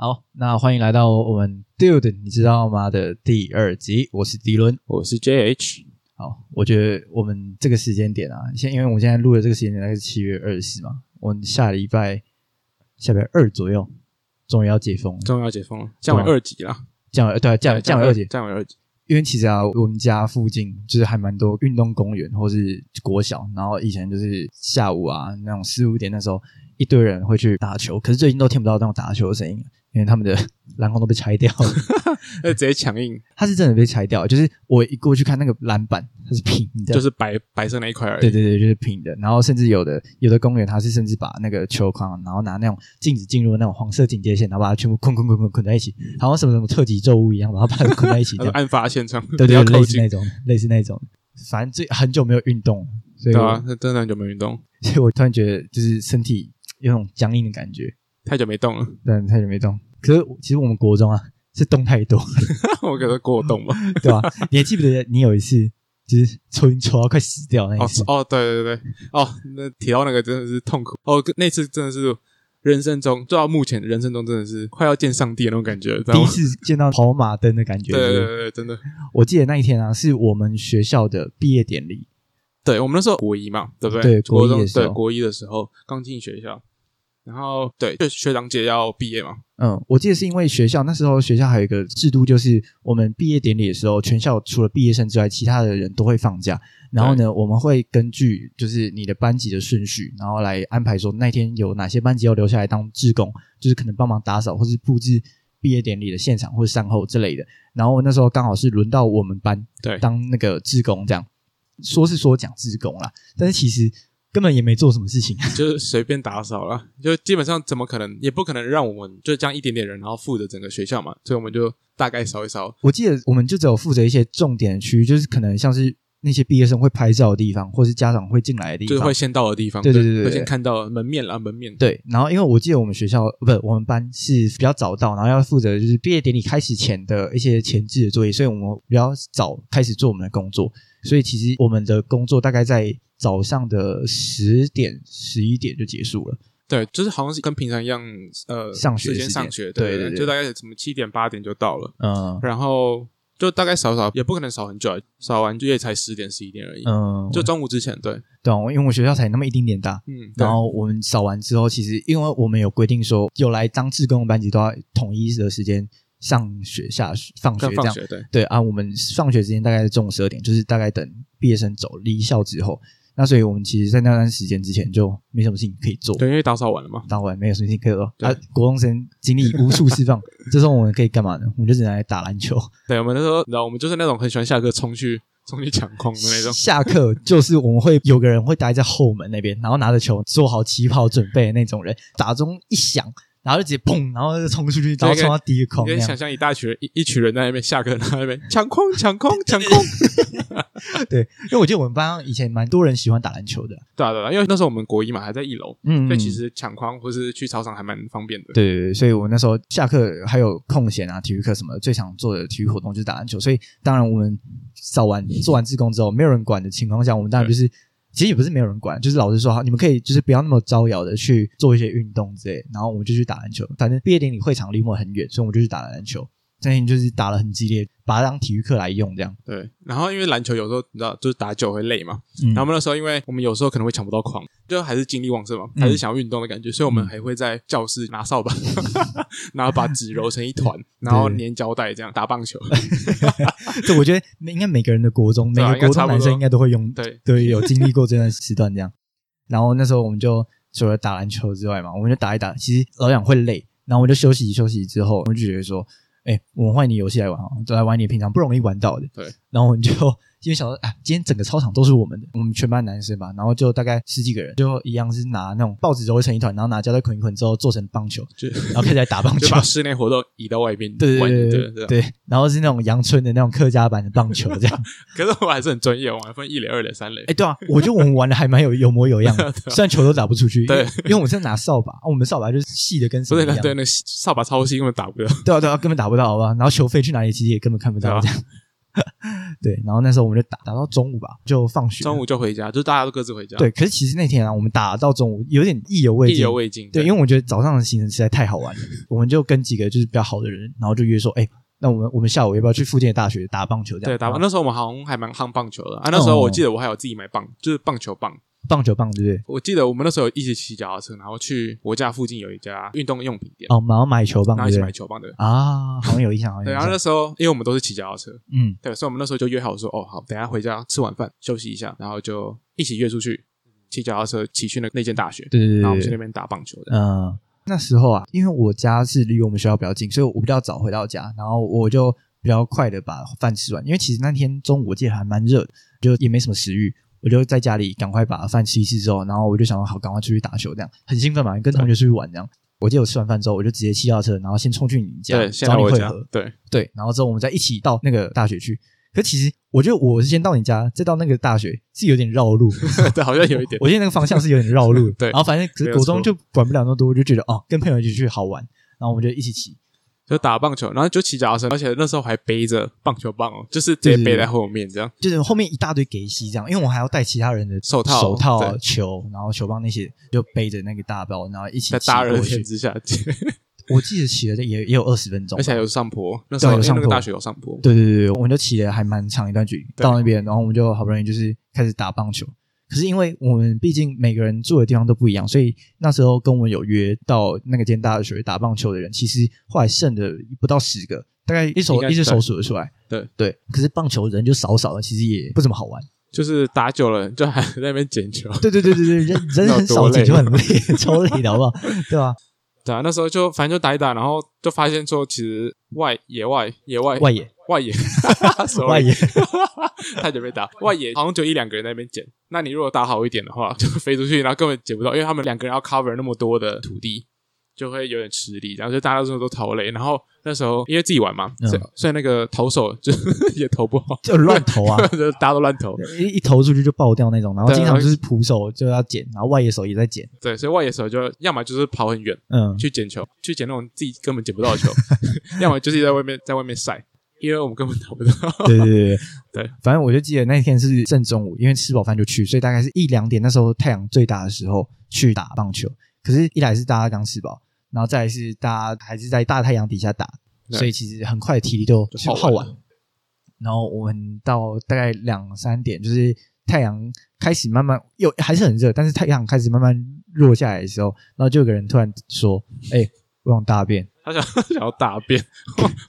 好，那欢迎来到我们 Dude，你知道吗？的第二集，我是迪伦。我是 JH，好，我觉得我们这个时间点啊，现因为我们现在录的这个时间点大概是七月二十嘛，我们下礼拜下礼拜二左右，终于要解封了，终于要解封了，降为二级了，降为对降降为二级，降为二级。因为其实啊，我们家附近就是还蛮多运动公园或是国小，然后以前就是下午啊那种四五点那时候，一堆人会去打球，可是最近都听不到那种打球的声音了，因为他们的篮筐都被拆掉了。那直接强硬，它是真的被拆掉，就是我一过去看那个篮板，它是平的，就是白白色那一块而已。对对对，就是平的。然后甚至有的有的公园，它是甚至把那个球框，然后拿那种禁止进入的那种黄色警戒线，然后把它全部捆捆捆捆捆在一起，好像什么什么特级咒物一样，然后把它捆在一起案发现场，对对对，类似那种，类似那种。反正最很久没有运动，所以、对啊，那真的很久没运动，所以我突然觉得就是身体有种僵硬的感觉，太久没动了。对太久没动。可是其实我们国中啊是动太多，我可能过动吧。对吧？你还记不记得你有一次就是抽烟抽到快死掉那一次？哦哦，对对对，哦，那提到那个真的是痛苦。哦，那次真的是人生中，做到目前人生中真的是快要见上帝的那种感觉？第一次见到跑马灯的感觉。对对对对，真的。我记得那一天啊，是我们学校的毕业典礼。对我们那时候国一嘛，对不对国一国中的时候对国一的时候刚进学校，然后对，就学长姐要毕业嘛，嗯，我记得是因为学校那时候学校还有一个制度，就是我们毕业典礼的时候，全校除了毕业生之外，其他的人都会放假。然后呢，我们会根据就是你的班级的顺序，然后来安排说那天有哪些班级要留下来当志工，就是可能帮忙打扫或是布置毕业典礼的现场或者善后之类的。然后那时候刚好是轮到我们班对，当那个志工，这样说是说讲志工啦，但是其实根本也没做什么事情。就是随便打扫了，就基本上怎么可能，也不可能让我们就这样一点点人，然后负责整个学校嘛，所以我们就大概扫一扫。我记得我们就只有负责一些重点区域，就是可能像是那些毕业生会拍照的地方，或是家长会进来的地方。就是会先到的地方，对对对对对会先看到门面啦，门面。对，然后因为我记得我们学校不是我们班是比较早到，然后要负责就是毕业典礼开始前的一些前置的作业，所以我们比较早开始做我们的工作，所以其实我们的工作大概在早上的十点十一点就结束了。对，就是好像是跟平常一样，呃，上学时间上学，对对对对就大概什么七点八点就到了，嗯然后就大概扫扫，也不可能扫很久啊，扫完就也才十点十一点而已，嗯，就中午之前，对，对啊，因为我学校才那么一丁点大，嗯，然后我们扫完之后，其实因为我们有规定说，有来当志工的班级都要统一的时间上学、下学、放学这样。对，对啊，我们放学时间大概是中午十二点，就是大概等毕业生走离校之后。那所以我们其实，在那段时间之前就没什么事情可以做，对，因为打扫完了嘛，当晚没有什么事情可以做。对啊，国中生精力无处释放，这时候我们可以干嘛呢？我们就只能来打篮球。对，我们那时候，你知道，我们就是那种很喜欢下课冲去冲去抢空的那种，下课就是我们会有个人会待在后门那边，然后拿着球做好起跑准备的那种人，打钟一响，然后就直接砰，然后就冲出去，然后冲到第一个框那样你可以想。象一大群人，一一群人在那边下课，然后那边 抢框、抢框、抢框。对，因为我记得我们班上以前蛮多人喜欢打篮球的。对啊，对啊，因为那时候我们国一嘛，还在一楼，嗯所以其实抢框或是去操场还蛮方便的。对对对，所以我那时候下课还有空闲啊，体育课什么的，最想做的体育活动就是打篮球。所以当然我们扫完做完自工之后，没有人管的情况下，我们当然就是其实也不是没有人管，就是老师说好，你们可以就是不要那么招摇的去做一些运动之类，然后我们就去打篮球。反正毕业典礼会场离我很远，所以我们就去打篮球。那天就是打得很激烈，把它当体育课来用，这样。对，然后因为篮球有时候你知道，就是打久会累嘛。嗯然后我们那时候，因为我们有时候可能会抢不到框，就还是精力旺盛嘛，嗯还是想要运动的感觉，所以我们还会在教室拿扫把，然后把纸揉成一团，然后粘胶带这样打棒球。对我觉得应该每个人的国中，每个国中男生应该都会用，对对，有经历过这段时段这样。然后那时候我们就除了打篮球之外嘛，我们就打一打。其实老想会累，然后我们就休息休息之后，我们就觉得说，哎，我们换一点游戏来玩啊，就来玩一点平常不容易玩到的。对，然后我们就因为想说，啊，今天整个操场都是我们的，我们全班男生嘛，然后就大概十几个人，就一样是拿那种报纸揉成一团，然后拿胶带捆一捆之后做成棒球，就然后开始来打棒球就把。室内活动移到外边。对对对对然后是那种阳春的那种客家版的棒球这样。可是我还是很专业，我还分一垒、二垒、三垒哎，。对啊，我觉得我们玩的还蛮有有模有样的，虽然球都打不出去，对因为我们是拿扫把，我们扫把就是细的跟什么一样，对，那扫把超细，根本打不了。对啊对啊，根本打不到，好吧？然后球飞去哪里，其实也根本看不到，这样。对，然后那时候我们就打打到中午吧，就放学。中午就回家，就是大家都各自回家，对，，可是其实那天啊，我们打到中午有点意犹未尽意，犹未尽。对，因为我觉得早上的行程实在太好玩了，我们就跟几个就是比较好的人，然后就约说，哎，那我们我们下午要不要去附近的大学打棒球？这样对打棒，那时候我们好像还蛮夯棒球的啊。那时候我记得我还有自己买棒，就是棒球棒。棒球棒，对不对？我记得我们那时候一起骑脚踏车，然后去我家附近有一家运动用品店，哦，然后买球棒，然后一起对？买球棒的。啊，好像有印象，好像对，然后那时候因为我们都是骑脚踏车，嗯，对，所以我们那时候就约好说，哦，好，等一下回家吃晚饭休息一下，然后就一起约出去骑脚踏车，骑去那那间大学，对对对然后我们去那边打棒球的。嗯，那时候啊，因为我家是离我们学校比较近，所以我比较早回到家，然后我就比较快的把饭吃完，因为其实那天中午我记得还蛮热的，就也没什么食欲。我就在家里赶快把饭吃一吃之后，然后我就想说好，赶快出去打球，这样很兴奋嘛，跟同学出去玩这样。我记得我吃完饭之后，我就直接骑到车，然后先冲去你家对，找你会合，，对，对，然后之后我们再一起到那个大学去。可其实我觉得我是先到你家，再到那个大学是有点绕路，对，好像有一点，我记得那个方向是有点绕路。对然后反正可是国中就管不了那么多，我就觉得哦，跟朋友一起去好玩，然后我们就一起骑。就打棒球，然后就骑脚踏车，而且那时候还背着棒球棒哦，就是直接背在后面这样。就是后面一大堆给息这样，因为我还要带其他人的手套手套、球，然后球棒那些，就背着那个大包，然后一起在大热天。之下，我记得骑了也也有二十分钟，而且还有上坡，那时候有上坡那个大学有上坡，对对对对，我们就骑了还蛮长一段距离到那边，然后我们就好不容易就是开始打棒球。可是因为我们毕竟每个人住的地方都不一样，所以那时候跟我们有约到那个间大学打棒球的人，其实后来剩的不到十个，大概一手一只手数得出来。对对，可是棒球人就少少的，其实也不怎么好玩。就是打久了就还在那边捡球。对对对对对，人 人很少，那有多累就很累，超累的好不好？对吧？对啊，那时候就反正就打一打，然后就发现说，其实外野外野外外野。外野。sorry 外野，太久没打。外野，好像就一两个人在那边捡。那你如果打好一点的话，就飞出去，然后根本捡不到，因为他们两个人要 cover 那么多的土地，就会有点吃力。然后就大家都都投雷，然后那时候因为自己玩嘛，嗯所以所以那个投手就 也投不好，就乱投啊，就大家都乱投。一一投出去就爆掉那种，然后经常就是捕手就要捡，然后外野手也在捡，对，所以外野手就要么就是跑很远嗯，去捡球，去捡那种自己根本捡不到的球，要么就是在外面在外面晒，因为我们根本投不到。对对对对对，反正我就记得那天是正中午，因为吃饱饭就去，所以大概是一两点，那时候太阳最大的时候去打棒球。可是，一来是大家刚吃饱，然后再来是大家还是在大太阳底下打，所以其实很快体力就就耗完。然后我们到大概两三点，就是太阳开始慢慢又还是很热，但是太阳开始慢慢落下来的时候，然后就有个人突然说：“哎、我想大便。”他想想要大便，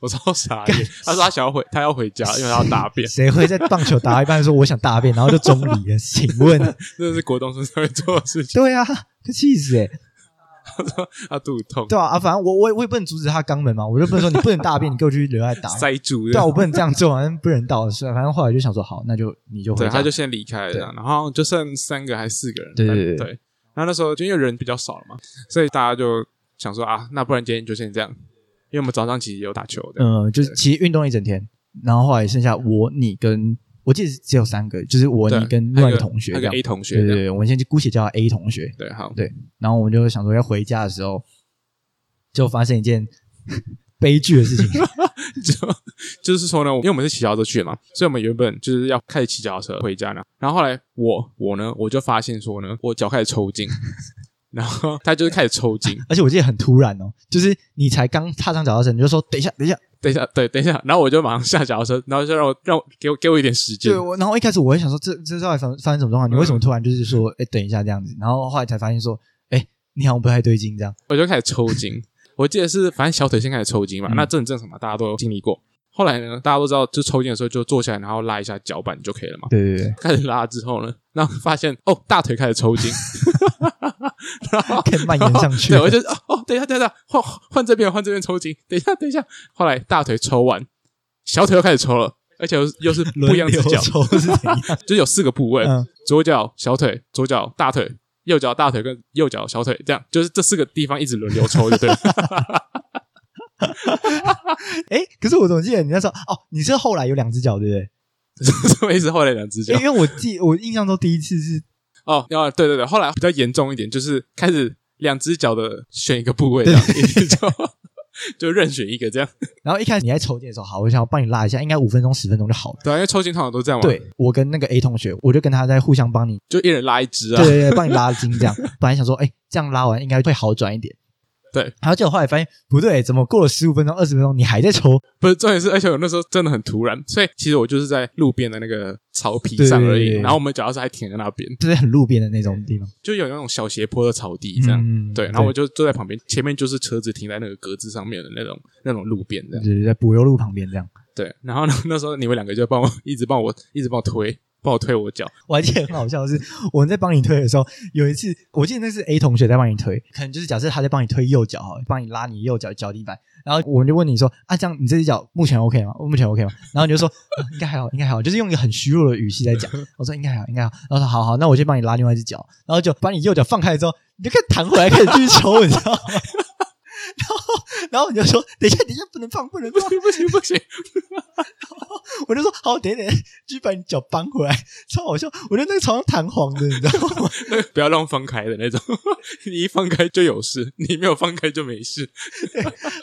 我超傻眼。他说他想要回，他要回家，因为他要大便。谁会在棒球打到一半说我想大便，然后就中离了？请问，这是国东生才会做的事情。对啊，气死哎、他 说他肚子痛，对啊，啊，反正我我也我也不能阻止他肛门嘛，我就不能说你不能大便，你给我去留在打。塞住。对啊，我不能这样做，反正不人道。是啊，反正后来就想说，好，那就你就回对，家。他就先离开了这样，然后就剩三个还是四个人。对对对对对。然后那时候就因为人比较少了嘛，所以大家就想说啊，那不然今天就先这样，因为我们早上其实有打球的。嗯，就是其实运动一整天，然后后来剩下我你跟我记得只有三个，就是我你跟另外一个同学那个。A 同学对对我们先就姑且叫他 A 同学。对，好，对，然后我们就想说要回家的时候，就发生一件 悲剧的事情。就就是说呢，因为我们是骑脚踏车去的嘛，所以我们原本就是要开始骑脚踏车回家呢。然后后来我我呢，我就发现说呢，我脚开始抽筋，然后他就是开始抽筋。而且我记得很突然哦，就是你才刚踏上脚踏车，你就说等一下，等一下。等一下，对，等一下，然后我就马上下脚踏车，然后就让我让我给我给我一点时间对，。我然后一开始我会想说，这这到底发发生什么状况？你为什么突然就是说，哎，等一下这样子？然后后来才发现说，哎，你好像不太对劲这样。我就开始抽筋。我记得是反正小腿先开始抽筋嘛，嗯那这很正常嘛，大家都有经历过。后来呢，大家都知道，就抽筋的时候就坐下来，然后拉一下脚板就可以了嘛。对对对，开始拉之后呢，然后发现哦，大腿开始抽筋，然 后可以蔓延上去对，我就哦哦，等一下，等一下，换换这边，换这边抽筋，等一下，等一下。后来大腿抽完，小腿又开始抽了，而且又是不一样的脚，抽是怎样？就是有四个部位，嗯左脚小腿，左脚大腿，右脚大腿跟右脚小腿，这样就是这四个地方一直轮流抽，就对了。哎，可是我怎么记得你那时候哦，你是后来有两只脚对不对？什么意思？后来两只脚因为我记我印象中第一次是哦，要对对对，后来比较严重一点，就是开始两只脚的选一个部位，这样 就任选一个这样。然后一开始你在抽筋的时候，好，我想要帮你拉一下，应该五分钟十分钟就好了。对啊，因为抽筋通常都这样嘛。对，我跟那个 A 同学，我就跟他在互相帮你，就一人拉一只啊对。对对，帮你拉筋这样。本来想说，哎，这样拉完应该会好转一点。对，然后结果后来发现不对，怎么过了十五分钟、二十分钟，你还在抽？不是重点是，而且我那时候真的很突然，所以其实我就是在路边的那个草皮上而已。对对对对然后我们脚踏车还停在那边，就是很路边的那种地方，就有那种小斜坡的草地这样。嗯对，然后我就坐在旁边，前面就是车子停在那个格子上面的那种那种路边这样。就是在柏油路旁边这样。对，然后呢，那时候你们两个就帮我一直帮我一直帮我推，帮我推我脚。我还记得很好笑的是，我们在帮你推的时候，有一次我记得那是 A 同学在帮你推，可能就是假设他在帮你推右脚哈，帮你拉你右脚脚底板，然后我们就问你说啊，这样你这只脚目前 OK 吗？目前 OK 吗？然后你就说、呃 应该还好，应该还好，就是用一个很虚弱的语气在讲。我说应该还好，应该还好。然后说好好，那我先帮你拉另外一只脚，然后就把你右脚放开之后，你就可以弹回来，开始继续抽，你知道吗？然后，然后你就说：“等一下，等一下，不能放，不能放。”不行不行，我就说好，等一等，继续把你脚搬回来，超好笑。我觉得那个床上弹簧的，你知道吗？那个不要让放开的那种，你一放开就有事，你没有放开就没事。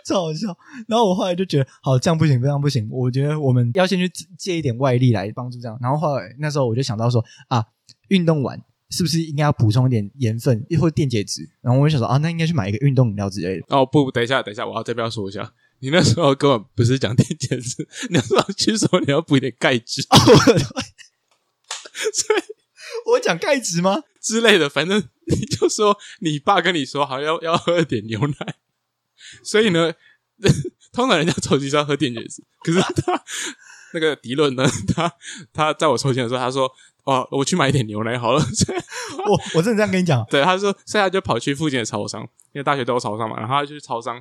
超好笑。然后我后来就觉得，好，这样不行，这样不行。我觉得我们要先去借一点外力来帮助这样。然后后来那时候我就想到说，啊，运动完是不是应该要补充一点盐分或者电解质？然后我就想说，啊，那应该去买一个运动饮料之类的。哦不，等一下等一下，我要这边要说一下，你那时候根本不是讲电解质，你那时候去说你要补一点钙质 所以我讲钙质吗？之类的，反正你就说你爸跟你说好像要要喝点牛奶，所以呢，通常人家抽筋是要喝电解质，可是他那个迪伦呢，他他在我抽筋的时候，他说哦，我去买一点牛奶好了，我我真的这样跟你讲，对，他说，所以他就跑去附近的超商，因为大学都有超商嘛，然后他就去超商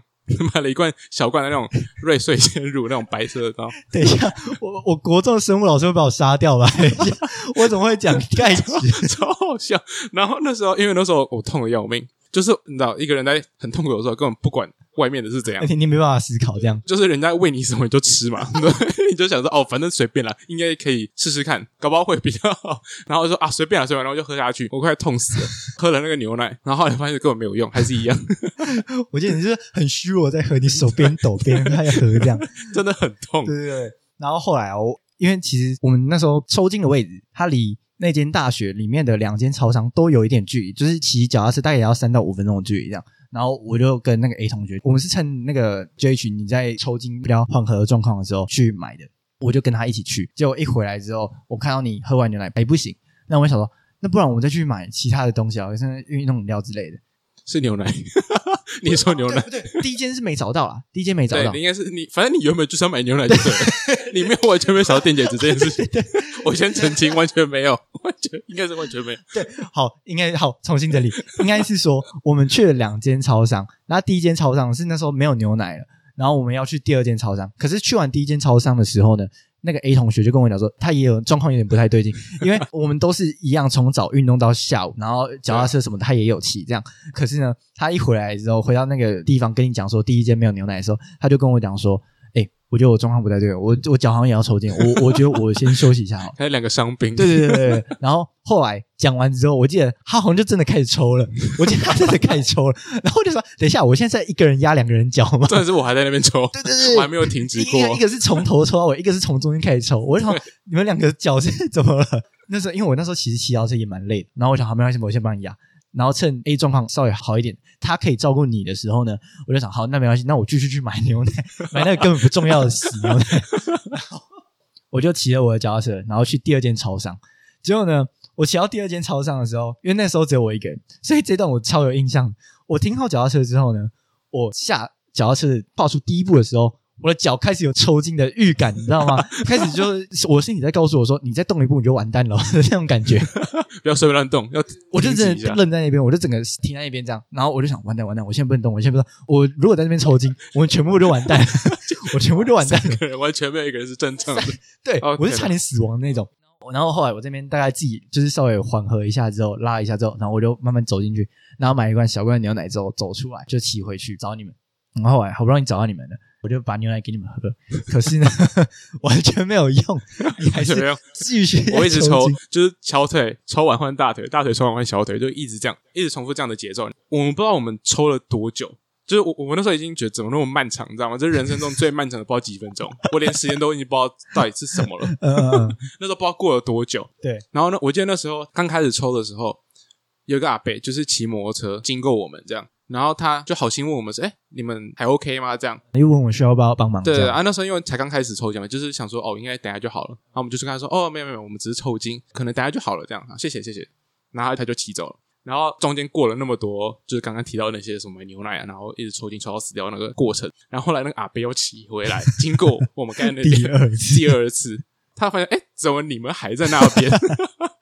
买了一罐小罐的那种瑞穗鲜乳，那种白色的，然后 等一下，我我国中生物老师会把我杀掉吧？等一下，我怎么会讲钙质？超好笑。然后那时候，因为那时候我痛的要命，就是你知道，一个人在很痛苦的时候，根本不管外面的是怎样而，且你没办法思考，这样就是人家喂你什么你就吃嘛，对，你就想说哦，反正随便啦，应该可以试试看，搞不好会比较好。然后就说啊，随便啦，随便啦，然后就喝下去，我快痛死了，喝了那个牛奶，然后后来发现根本没有用，还是一样，我记得你是很虚弱在喝，你手边抖边在喝这样。真的很痛。对对对。然后后来啊我因为其实我们那时候抽筋的位置，它离那间大学里面的两间操场都有一点距离，就是骑脚踏车大概也要三到五分钟的距离这样。然后我就跟那个 A 同学，我们是趁那个 J 群你在抽筋比较缓和的状况的时候去买的，我就跟他一起去。结果一回来之后，我看到你喝完牛奶，哎不行，那我想说，那不然我们再去买其他的东西啊，像运动饮料之类的。是牛奶，你说牛奶对，不对？第一间是没找到啦，第一间没找到对，。应该是你，反正你原本就是要买牛奶就对了，你没有完全没有想到电解质这件事情。我先澄清，完全没有，完全应该是完全没有。对，好，应该好，重新整理，应该是说我们去了两间超商，那第一间超商是那时候没有牛奶了，然后我们要去第二间超商，可是去完第一间超商的时候呢，那个 A 同学就跟我讲说，他也有状况有点不太对劲，因为我们都是一样从早运动到下午，然后脚踏车什么的他也有骑这样，可是呢，他一回来之后，回到那个地方跟你讲说第一间没有牛奶的时候，他就跟我讲说，我觉得我状况不太对，我我脚好像也要抽筋，我我觉得我先休息一下好。还有两个伤兵，对对对。然后后来讲完之后，我记得他好像就真的开始抽了，我记得他真的开始抽了。然后我就说：“等一下，我现在一个人压两个人脚吗重点是我还在那边抽，对对对我还没有停止过一。个一个是从头抽到尾，一个是从中间开始抽。我就想你们两个脚是怎么了？那时候因为我那时候其实骑脚车也蛮累的，然后我想好没关系，我先帮你压。然后趁 A 状况稍微好一点，他可以照顾你的时候呢，我就想好，那没关系，那我继续去买牛奶，买那个根本不重要的死牛奶。我就骑了我的脚踏车，然后去第二间超商。结果呢，我骑到第二间超商的时候，因为那时候只有我一个人，所以这段我超有印象。我停好脚踏车之后呢，我下脚踏车跨出第一步的时候，我的脚开始有抽筋的预感，你知道吗？开始就是我心里在告诉我说，你再动一步你就完蛋了 那种感觉。不要随便乱动，要我就真的。愣在那边，我就整个停在那边这样，然后我就想完蛋完蛋，我现在不能动，我现在不能动，我如果在那边抽筋，我们全部就完蛋，我全部就完蛋完全没有一个人是正常的，对，哦我是差点死亡的那种。然后后来我这边大概自己就是稍微缓和一下之后，拉一下之后，然后我就慢慢走进去，然后买一罐小罐牛奶之后走出来，就骑回去找你们。然后后来好不容易找到你们了，我就把牛奶给你们喝，可是呢 完全没有用，你还是完全没用继续我一直抽，就是小腿抽完换大腿，大腿抽完换小腿，就一直这样，一直重复这样的节奏。我们不知道我们抽了多久，就是我我们那时候已经觉得怎么那么漫长，你知道吗？这是人生中最漫长的，不知道几分钟，我连时间都已经不知道到底是什么了。那时候不知道过了多久。对，然后呢，我记得那时候刚开始抽的时候，有个阿伯就是骑摩托车经过我们这样，然后他就好心问我们说：“哎，你们还 OK 吗？”这样。又问我需要不要帮忙，对对啊，那时候因为才刚开始抽奖嘛，就是想说哦，应该等下就好了。然后我们就是跟他说：“哦，没有没有，我们只是抽筋，可能等下就好了。”这样啊，谢谢谢谢。然后他就骑走了。然后中间过了那么多，就是刚刚提到那些什么牛奶啊，然后一直抽筋抽到死掉那个过程。然后后来那个阿伯又骑回来，经过我们刚才那第二次第二次，他发现哎，怎么你们还在那边？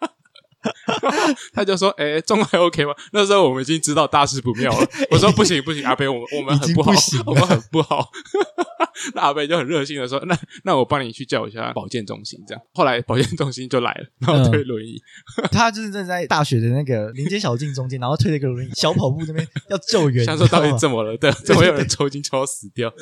他就说：“哎，中还 OK 吗？”那时候我们已经知道大事不妙了。我说：“不行不行，阿贝，我们我们很不好我们很不好。”那阿贝就很热心的说：“那那我帮你去叫一下保健中心。”这样，后来保健中心就来了，然后推轮椅。他就是正在大学的那个林间小径中间，然后推了一个轮椅，小跑步那边要救援，想说到底怎么了？对，怎么有人抽筋抽到死掉？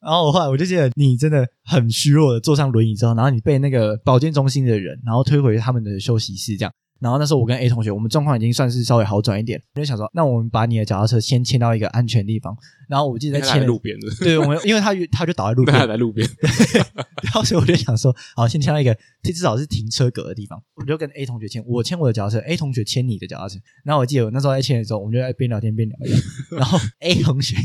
然后我后来我就记得你真的很虚弱的坐上轮椅之后，然后你被那个保健中心的人，然后推回他们的休息室这样。然后那时候我跟 A 同学，我们状况已经算是稍微好转一点，我就想说，那我们把你的脚踏车先牵到一个安全地方。然后我记得在牵路边的，对，我们因为他他就倒在路对，边 他，在路边。然后所以我就想说，好，先牵到一个至少是停车格的地方。我就跟 A 同学牵，我牵我的脚踏车，A 同学牵你的脚踏车。然后我记得我那时候在牵的时候，我们就在边聊天边聊一聊。然后 A 同学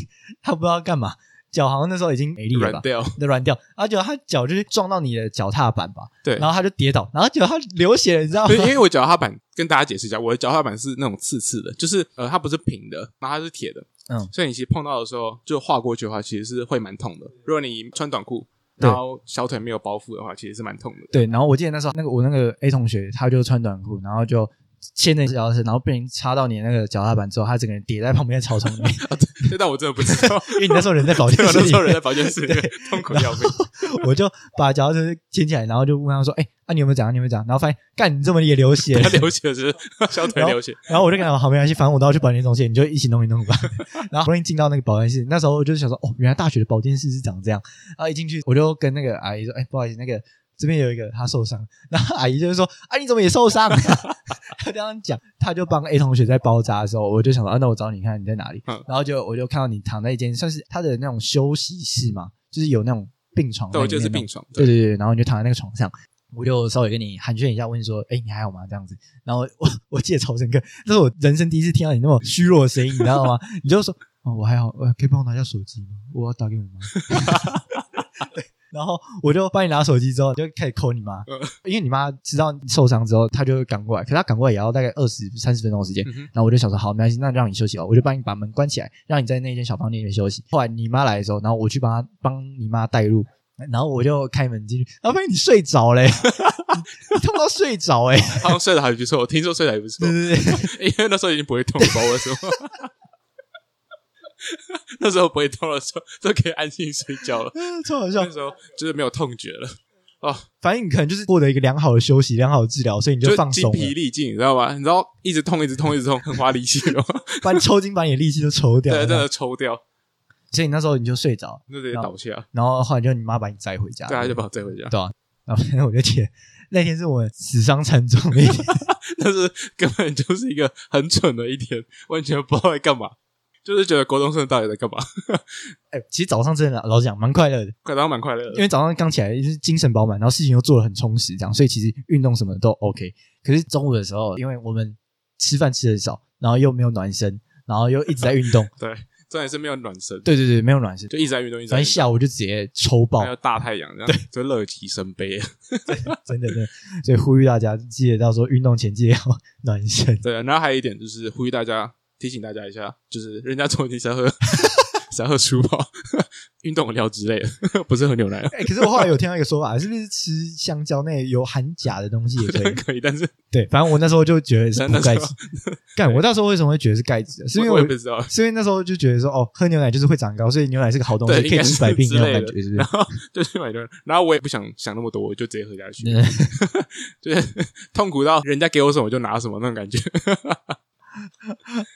他不知道干嘛，脚好像那时候已经没力了吧软，掉，的软掉，然后结果他脚就是撞到你的脚踏板吧，对然后他就跌倒，然后结果他流血了，你知道吗对，？因为我脚踏板跟大家解释一下，我的脚踏板是那种刺刺的，就是呃，它不是平的，然后它是铁的，嗯，所以你其实碰到的时候，就划过去的话，其实是会蛮痛的。如果你穿短裤，然后小腿没有包覆的话，其实是蛮痛的。对，然后我记得那时候那个我那个 A 同学，他就穿短裤，然后就牵那脚踏车，然后被人插到你那个脚踏板之后，他整个人跌在旁边的草丛里面，这但我真的不知道，因为你那时候人在保健室里那时候人在保健室里面 痛苦要命。我就把脚踏车牵起来，然后就问他说：“哎、啊你有没有讲？你有没有讲？”然后发现干你这么也流血流血是小腿流血，然后我就跟他说：“好，没关系，反正我都要去保健中心，你就一起弄一弄吧。”然后不容易进到那个保健室，那时候我就想说：“哦，原来大学的保健室是长这样。”然后一进去，我就跟那个阿姨说：“哎、不好意思，那个这边有一个他受伤。”然后阿姨就是说：“啊，你怎么也受伤？” 他这样讲，他就帮 A 同学在包扎的时候，我就想说：“啊，那我找你看你在哪里。嗯然后就我就看到你躺在一间算是他的那种休息室嘛，就是有那种病床在对，里面那种，我觉得是病床。对对对，然后你就躺在那个床上，我就稍微跟你寒暄一下，问说：“哎，你还好吗？”这样子。然后我我记得超深刻，这是我人生第一次听到你那么虚弱的声音，你知道吗？你就说：“哦，我还好，呃，可以帮我拿一下手机吗？我要打给我妈。”对。然后我就帮你拿手机之后，就开始 call 你妈，嗯因为你妈知道你受伤之后，她就会赶过来。可是她赶过来也要大概二十三十分钟的时间。嗯然后我就想说，好，没关系，那让你休息哦，我就帮你把门关起来，让你在那间小房间里面休息。后来你妈来的时候，然后我去帮她帮你妈带路，然后我就开门进去，然后发现你睡着嘞，你你痛到睡着哎、好像睡得还不错，我听说睡得还不错对，对对，因为那时候已经不会痛，不知道为什么。那时候不会痛的时候，就可以安心睡觉了。超好笑那。时候就是没有痛觉了，哦，反正你可能就是获得一个良好的休息、良好的治疗，所以你就放精松了，疲力尽，你知道吗？你知道一直痛，一直痛，一直痛，很花力气的？把你 抽筋，把你的力气都抽掉 对，了。真的抽掉，所以那时候你就睡着，就直接倒下。然后后来就你妈把你载回家，对啊，就把我载回家。对啊。然后反正我就记得那天是我死伤惨重的一天。但是根本就是一个很蠢的一天，完全不知道在干嘛，就是觉得国中生到底在干嘛，哎，其实早上真的老实讲蛮快乐的，快当蛮快乐的。因为早上刚起来就是精神饱满，然后事情又做得很充实，这样，所以其实运动什么的都 OK。可是中午的时候，因为我们吃饭吃的少，然后又没有暖身，然后又一直在运动，对，重点是没有暖身，对对对，没有暖身，就一直在运动，一直在反运动正下午就直接抽爆还，有大太阳这样，就乐极生悲。真的真的。所以呼吁大家记得到时候运动前记得要暖身。对，然后还有一点就是呼吁大家，提醒大家一下，就是人家中午是要喝 想喝书包、运动饮料之类的，不是喝牛奶，哎、可是我后来有听到一个说法，是不是吃香蕉那有含钾的东西也可以？可以，但是对，反正我那时候就觉得是钙质。干，我那时候为什么会觉得是钙质？是因为我我也不知道。是因为那时时候就觉得说，哦，喝牛奶就是会长高，所以牛奶是个好东西，对，可以治百病那种感觉，是不是然？后就去买牛奶，然后我也不想想那么多，我就直接喝下去，嗯就是痛苦到人家给我什么我就拿什么那种感觉。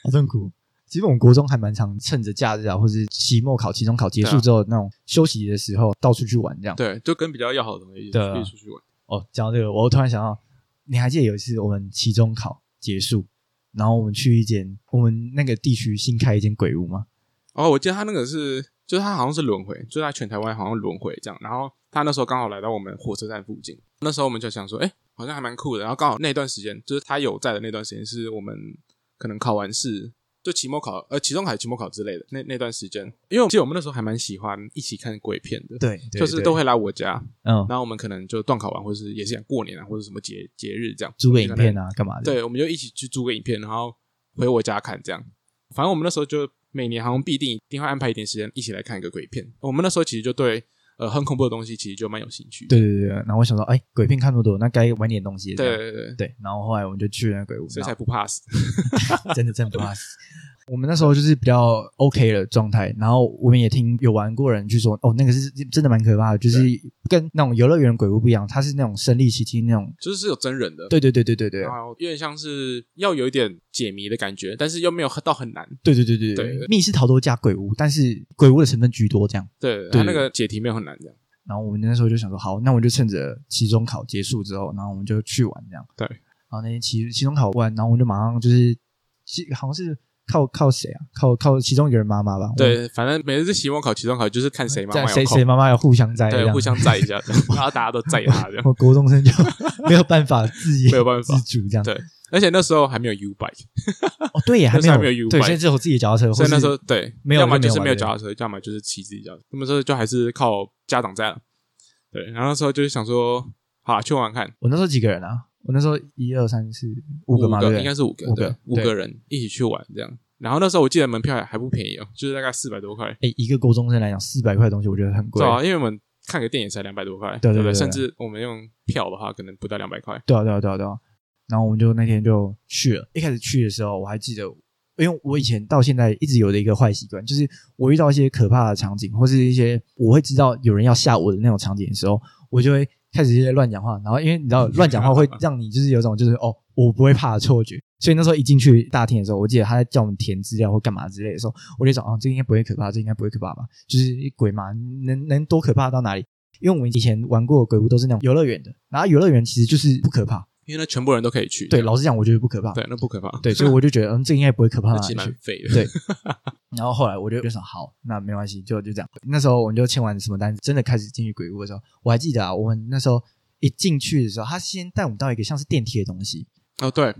好痛苦。其实我们国中还蛮常趁着假日啊，或是期末考、期中考结束之后，那种休息的时候到处去玩这样。对，就跟比较要好的同学一起出去玩。哦，讲到这个，我突然想到，你还记得有一次我们期中考结束，然后我们去一间我们那个地区新开一间鬼屋吗？哦，我记得他那个是，就是他好像是轮回，就是他全台湾好像轮回这样。然后他那时候刚好来到我们火车站附近，那时候我们就想说，哎，好像还蛮酷的。然后刚好那段时间，就是他有在的那段时间，是我们可能考完试。就期末考，呃，期中考、期末考之类的那那段时间，因为我记得我们那时候还蛮喜欢一起看鬼片的，对，就是都会来我家，嗯，然后我们可能就断考完，或者是也是想过年啊，或者什么节节日这样，租个影片啊，干嘛的？对，我们就一起去租个影片，然后回我家看这样。反正我们那时候就每年好像必定一定会安排一点时间一起来看一个鬼片。我们那时候其实就对。呃，很恐怖的东西其实就蛮有兴趣。对对对，然后我想说，哎，鬼片看那么多，那该玩点东西。对对对对，然后后来我们就去了那鬼屋，所以才不怕死，真的真的不怕死。我们那时候就是比较 OK 的状态，然后我们也听有玩过人去说，哦，那个是真的蛮可怕的，就是跟那种游乐园鬼屋不一样，它是那种身临其境那种，就是是有真人的。对对对对对对，有点像是要有一点解谜的感觉，但是又没有到很难。对对对对对，密室逃脱加鬼屋，但是鬼屋的成分居多，这样。对，它那个解题没有很难这样。然后我们那时候就想说，好，那我就趁着期中考结束之后，然后我们就去玩这样。对。然后那天期期中考完，然后我们就马上就是，好像是靠靠谁啊？靠靠其中一个人妈妈吧。对，反正每次期末考、期中考就是看谁妈妈谁谁妈妈要互相载，对，互相载一下，然后大家都载他这样。我国中生就 没有办法自己没有办法自主这样。对。而且那时候还没有 U bike，哦，对呀，还没有没有 U bike，对，现在只有自己脚踏车。所以那时候对，没有，要么就是没有脚踏车，要么就是骑自己脚。那么说就还是靠家长在了。对，然后那时候就是想说，好去玩玩看。我那时候几个人啊？我那时候一二三四五个嘛，对，应该是五个，五个五个人一起去玩这样。然后那时候我记得门票还还不便宜哦，就是大概四百多块。哎，一个高中生来讲，四百块的东西我觉得很贵对啊，因为我们看个电影才两百多块，对对对，甚至我们用票的话，可能不到两百块。对啊对啊对啊对啊。然后我们就那天就去了。一开始去的时候，我还记得。因为我以前到现在一直有的一个坏习惯，就是我遇到一些可怕的场景，或是一些我会知道有人要吓我的那种场景的时候，我就会开始一些乱讲话。然后因为你知道乱讲话会让你就是有种就是哦我不会怕的错觉，所以那时候一进去大厅的时候，我记得他在叫我们填资料或干嘛之类的时候，我就想哦这应该不会可怕，这应该不会可怕吧？就是鬼嘛，能能多可怕到哪里？因为我们以前玩过的鬼屋都是那种游乐园的，然后游乐园其实就是不可怕。因为那全部人都可以去。对，老实讲，我觉得不可怕。对，那不可怕。对，所以我就觉得，嗯，这应该不会可怕。其实蛮废的。对。然后后来我就就说，好，那没关系，就就这样。那时候我们就签完什么单，真的开始进去鬼屋的时候，我还记得啊，我们那时候一进去的时候，他先带我们到一个像是电梯的东西。哦，对。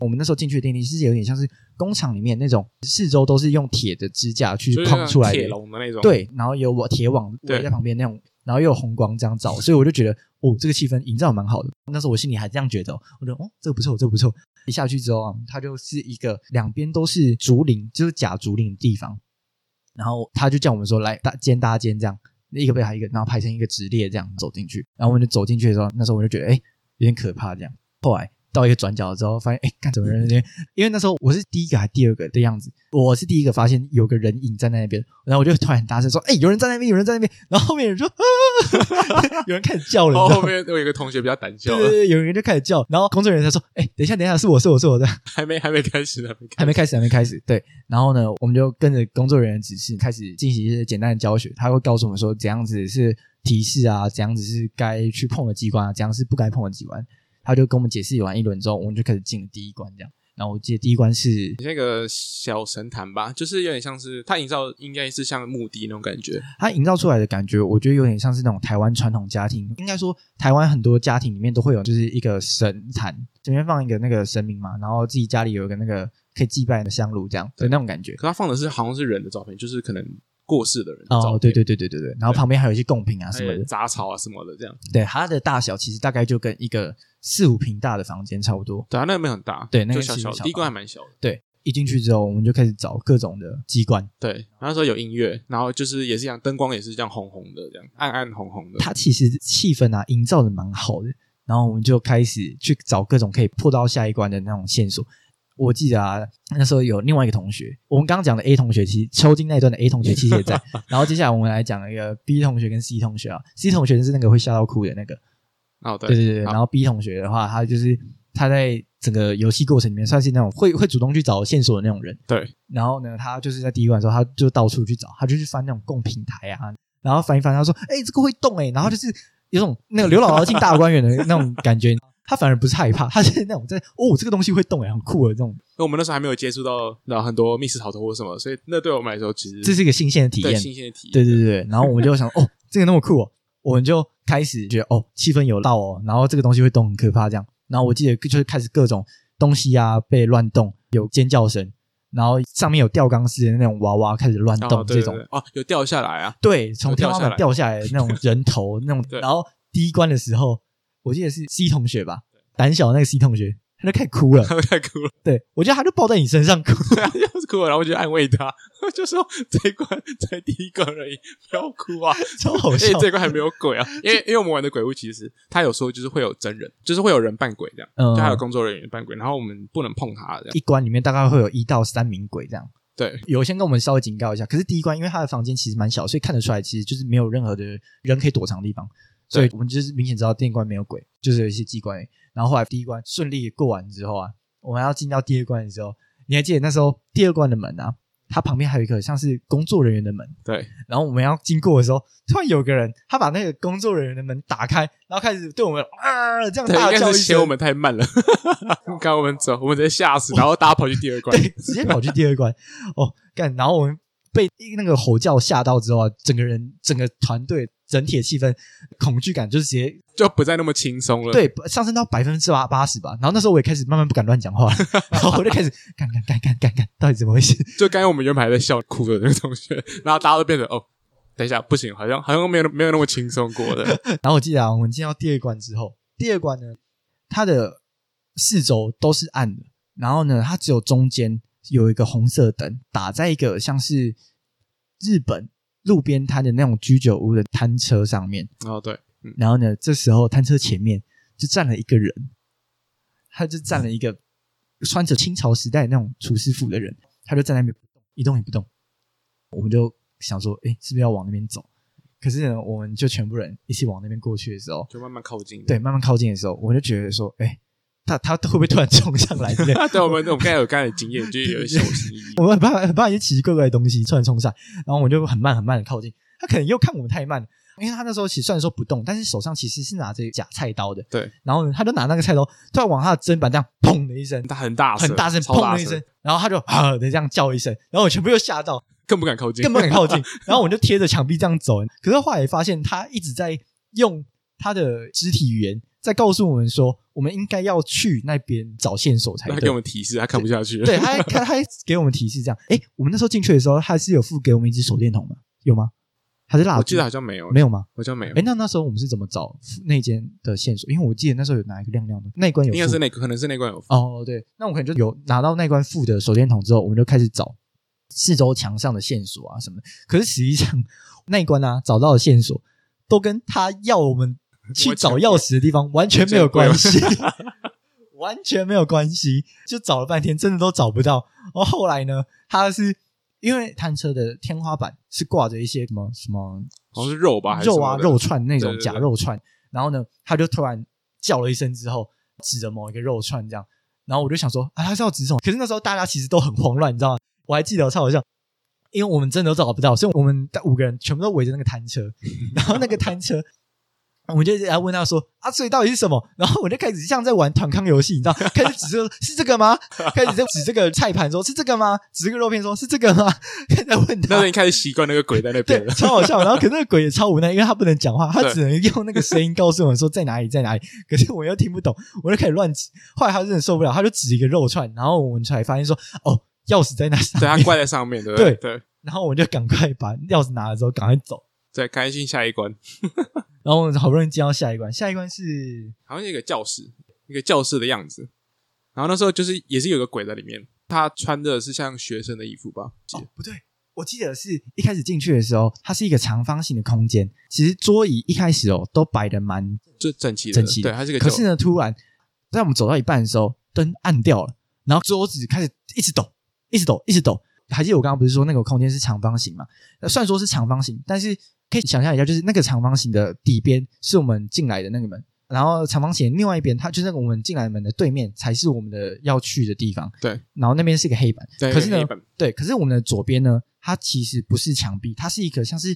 我们那时候进去的电梯是有点像是工厂里面那种，四周都是用铁的支架去框出来的铁笼的那种。对，然后有我铁网围在旁边那种。然后又有红光这样照，所以我就觉得哦，这个气氛营造蛮好的。那时候我心里还这样觉得，我觉得哦，这个不错，这个不错。一下去之后啊，它就是一个两边都是竹林，就是假竹林的地方。然后他就叫我们说来搭肩搭肩这样，一个背还一个，然后排成一个直列这样走进去。然后我们就走进去的时候，那时候我就觉得哎，有点可怕这样。后来。到一个转角之后，发现哎，看怎么人那边？因为那时候我是第一个还是第二个的样子，我是第一个发现有个人影站在那边，然后我就突然很大声说：“哎，有人在那边，有人在那边。”然后后面人说：“ 有人开始叫了。”后面有一个同学比较胆小，对对对，有人就开始叫，然后工作人员才说：“哎，等一下，等一下，是我是我是我的，还没还没开始呢，还没开始还没开始。”对，然后呢，我们就跟着工作人员指示开始进行一些简单的教学，他会告诉我们说怎样子是提示啊，怎样子是该去碰的机关啊，怎样是不该碰的机关。他就跟我们解释完一轮之后，我们就开始进了第一关，这样。然后我记得第一关是那个小神坛吧，就是有点像是它营造应该是像墓地那种感觉。它营造出来的感觉，我觉得有点像是那种台湾传统家庭，应该说台湾很多家庭里面都会有，就是一个神坛，前面放一个那个神明嘛，然后自己家里有一个那个可以祭拜的香炉，这样的那种感觉。可他放的是好像是人的照片，就是可能。过世的人哦，对对对对对对，然后旁边还有一些贡品啊什么的，杂草啊什么的，这样。对，它的大小其实大概就跟一个四五平大的房间差不多。对啊，那个没很大，对，那个小小，第一关还蛮小的。对，一进去之后，我们就开始找各种的机关。对，那时候有音乐，然后就是也是这样，灯光也是这样红红的，这样暗暗红红的。它其实气氛啊，营造的蛮好的。然后我们就开始去找各种可以破到下一关的那种线索。我记得啊，那时候有另外一个同学，我们刚刚讲的 A 同学，其实抽筋那一段的 A 同学其实也在。然后接下来我们来讲一个 B 同学跟 C 同学啊，C 同学是那个会吓到哭的那个。哦，对对对对。然后 B 同学的话，他就是他在整个游戏过程里面算是那种会会主动去找线索的那种人。对。然后呢，他就是在第一关的时候，他就到处去找，他就去翻那种供品台啊，然后翻一翻，他说：“哎，这个会动哎。”然后就是有种那个刘姥姥进大观园的那种感觉。他反而不是害怕，他是那种在哦，这个东西会动哎，很酷的这种，因为我们那时候还没有接触到然后很多密室逃脱或什么，所以那对我们来说其实这是一个新鲜的体对验。新鲜的体验。对对对对，然后我们就想，哦，这个那么酷哦，我们就开始觉得，哦，气氛有到哦，然后这个东西会动，很可怕这样。然后我记得就是开始各种东西啊被乱动，有尖叫声，然后上面有吊钢丝的那种娃娃开始乱哦动，这种哦，有掉下来啊，对，从天花板掉下来那种人头那种，然后第一关的时候，我记得是 C 同学吧，胆小的那个 C 同学，他就开始哭了。他就开始哭了，对我觉得他就抱在你身上哭，对啊，就是哭了，然后我就安慰他，就说这一关才第一关而已，不要哭啊，超好笑。这一关还没有鬼啊，因为因为我们玩的鬼屋其实他有时候就是会有真人，就是会有人扮鬼这样，嗯就还有工作人员扮鬼，然后我们不能碰他这样，一关里面大概会有一到三名鬼这样。对有先跟我们稍微警告一下，可是第一关因为他的房间其实蛮小，所以看得出来其实就是没有任何的人可以躲藏的地方，所以我们就是明显知道第一关没有鬼，就是有一些机关。然后后来第一关顺利过完之后啊，我们要进到第二关的时候，你还记得那时候第二关的门啊，它旁边还有一个像是工作人员的门，对，然后我们要经过的时候，突然有个人他把那个工作人员的门打开，然后开始对我们啊这样对，大叫一声嫌我，们太慢了，赶我们走，我们直接吓死，然后大家跑去第二关，对，直接跑去第二关。哦，干！然后我们被那个吼叫吓到之后啊，整个人、整个团队、整体的气氛、恐惧感就是直接就不再那么轻松了。，对上升到百分之八八十吧。然后那时候我也开始慢慢不敢乱讲话，然后我就开始干干干干干干，到底怎么回事？就刚才我们原本还在笑哭的那个同学，然后大家都变成哦，等一下不行，好像好像没有没有那么轻松过的。然后我记得啊，我们进到第二关之后，第二关呢，它的四周都是暗的，然后呢，它只有中间有一个红色灯打在一个像是日本路边摊的那种居酒屋的摊车上面。哦，对，嗯，然后呢，这时候摊车前面就站了一个人，他就站了一个穿着清朝时代那种厨师服的人，他就站在那边不动，一动也不动。我们就想说，哎，是不是要往那边走？可是呢，我们就全部人一起往那边过去的时候，就慢慢靠近。对，慢慢靠近的时候，我就觉得说，哎，他他会不会突然冲上来之类的？对，我们我们刚才有刚才的经验，就有小心翼翼。我们很怕很怕一些奇奇怪怪的东西突然冲上，然后我们就很慢很慢的靠近。他可能又看我们太慢了，因为他那时候其实虽然说不动，但是手上其实是拿着假菜刀的。对，然后呢，他就拿那个菜刀突然往他的砧板这样砰的一声，他很大很大声，砰的一声，然后他就啊的这样叫一声，然后我全部又吓到，更不敢靠近，更不敢靠近，然后我就贴着墙壁这样走。可是后来发现他一直在用他的肢体语言在告诉我们说，我们应该要去那边找线索才他给我。们提示，他看不下去了。对，他他他还给我们提示这样。哎，我们那时候进去的时候，他是有付给我们一支手电筒吗？有吗？还是蜡烛？我记得好像没有，没有吗？好像没有哎，，那那时候我们是怎么找那间的线索？因为我记得那时候有拿一个亮亮的那一关有应该是那个，可能是那关有。哦，对，那我可能就有拿到那关附的手电筒之后，我们就开始找四周墙上的线索啊什么的。可是实际上那一关啊找到的线索都跟他要我们 去找钥匙的地方完全没有关系，完全没有关系，就找了半天，真的都找不到。然后后来呢，他是因为摊车的天花板是挂着一些什么什么好像是肉吧，还是肉啊肉串那种假肉串，然后呢，他就突然叫了一声之后，指着某一个肉串这样，然后我就想说啊，他是要指什么？可是那时候大家其实都很慌乱，你知道吗？我还记得超好笑，因为我们真的都找不到，所以我们五个人全部都围着那个摊车，然后那个摊车。我们就一直在问他说啊，所以到底是什么？然后我就开始像在玩团康游戏，你知道，开始指说是这个吗？开始在指这个菜盘说是这个吗？指这个肉片说是这个吗？开始在问他，那时候已经开始习惯那个鬼在那边对，了。超好笑。然后可是那个鬼也超无奈，因为他不能讲话，他只能用那个声音告诉我们说在哪里，在哪里。可是我又听不懂，我就开始乱指。后来他真的受不了，他就指一个肉串，然后我们才发现说，哦，钥匙在那上对，他面。挂在上面，对不对对？然后我就赶快把钥匙拿了之后，赶快走。再开心下一关，然后我们好不容易进到下一关，下一关是好像是一个教室，一个教室的样子。然后那时候就是也是有个鬼在里面，他穿的是像学生的衣服吧？哦，不对，我记得是一开始进去的时候，它是一个长方形的空间，其实桌椅一开始哦都摆的蛮就整齐的，整齐的对，它是个。可是呢，突然在我们走到一半的时候，灯暗掉了，然后桌子开始一直抖，一直抖，一直抖。还记得我刚刚不是说那个空间是长方形嘛？那虽然说是长方形，但是可以想象一下，就是那个长方形的底边是我们进来的那个门，然后长方形的另外一边，它就是那个我们进来的门的对面才是我们的要去的地方。对，然后那边是一个黑板，对可是呢，对，可是我们的左边呢，它其实不是墙壁，它是一个像是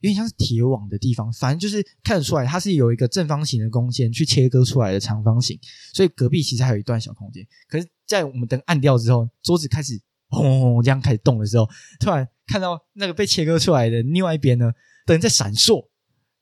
有点像是铁网的地方，反正就是看得出来它是有一个正方形的空间去切割出来的长方形，所以隔壁其实还有一段小空间。可是，在我们灯暗掉之后，桌子开始轰轰轰这样开始动的时候，突然看到那个被切割出来的另外一边呢，灯在闪烁，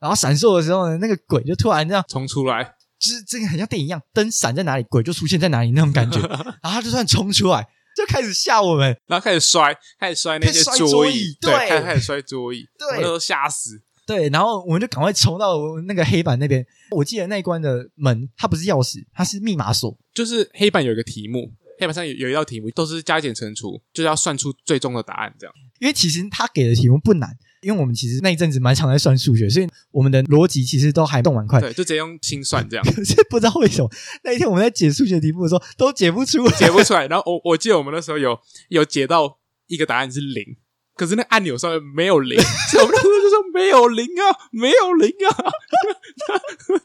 然后闪烁的时候呢，那个鬼就突然这样，冲出来，就是这个很像电影一样，灯闪在哪里，鬼就出现在哪里那种感觉，然后他就突然冲出来，就开始吓我们。然后开始摔，开始摔那些桌椅椅，对，对开开始摔桌椅，对我那时候吓死。对，然后我们就赶快冲到那个黑板那边。我记得那一关的门，它不是钥匙，它是密码锁。就是黑板有一个题目，黑板上有有一道题目都是加减乘除，就是要算出最终的答案，这样。因为其实他给的题目不难，因为我们其实那一阵子蛮常在算数学，所以我们的逻辑其实都还动蛮快。对，就直接用心算这样，可是不知道为什么那一天我们在解数学题目的时候都解不出来。解不出来。然后我我记得我们那时候有有解到一个答案是零，可是那按钮上面没有零，所以我们那时候就说没有零啊，没有零啊，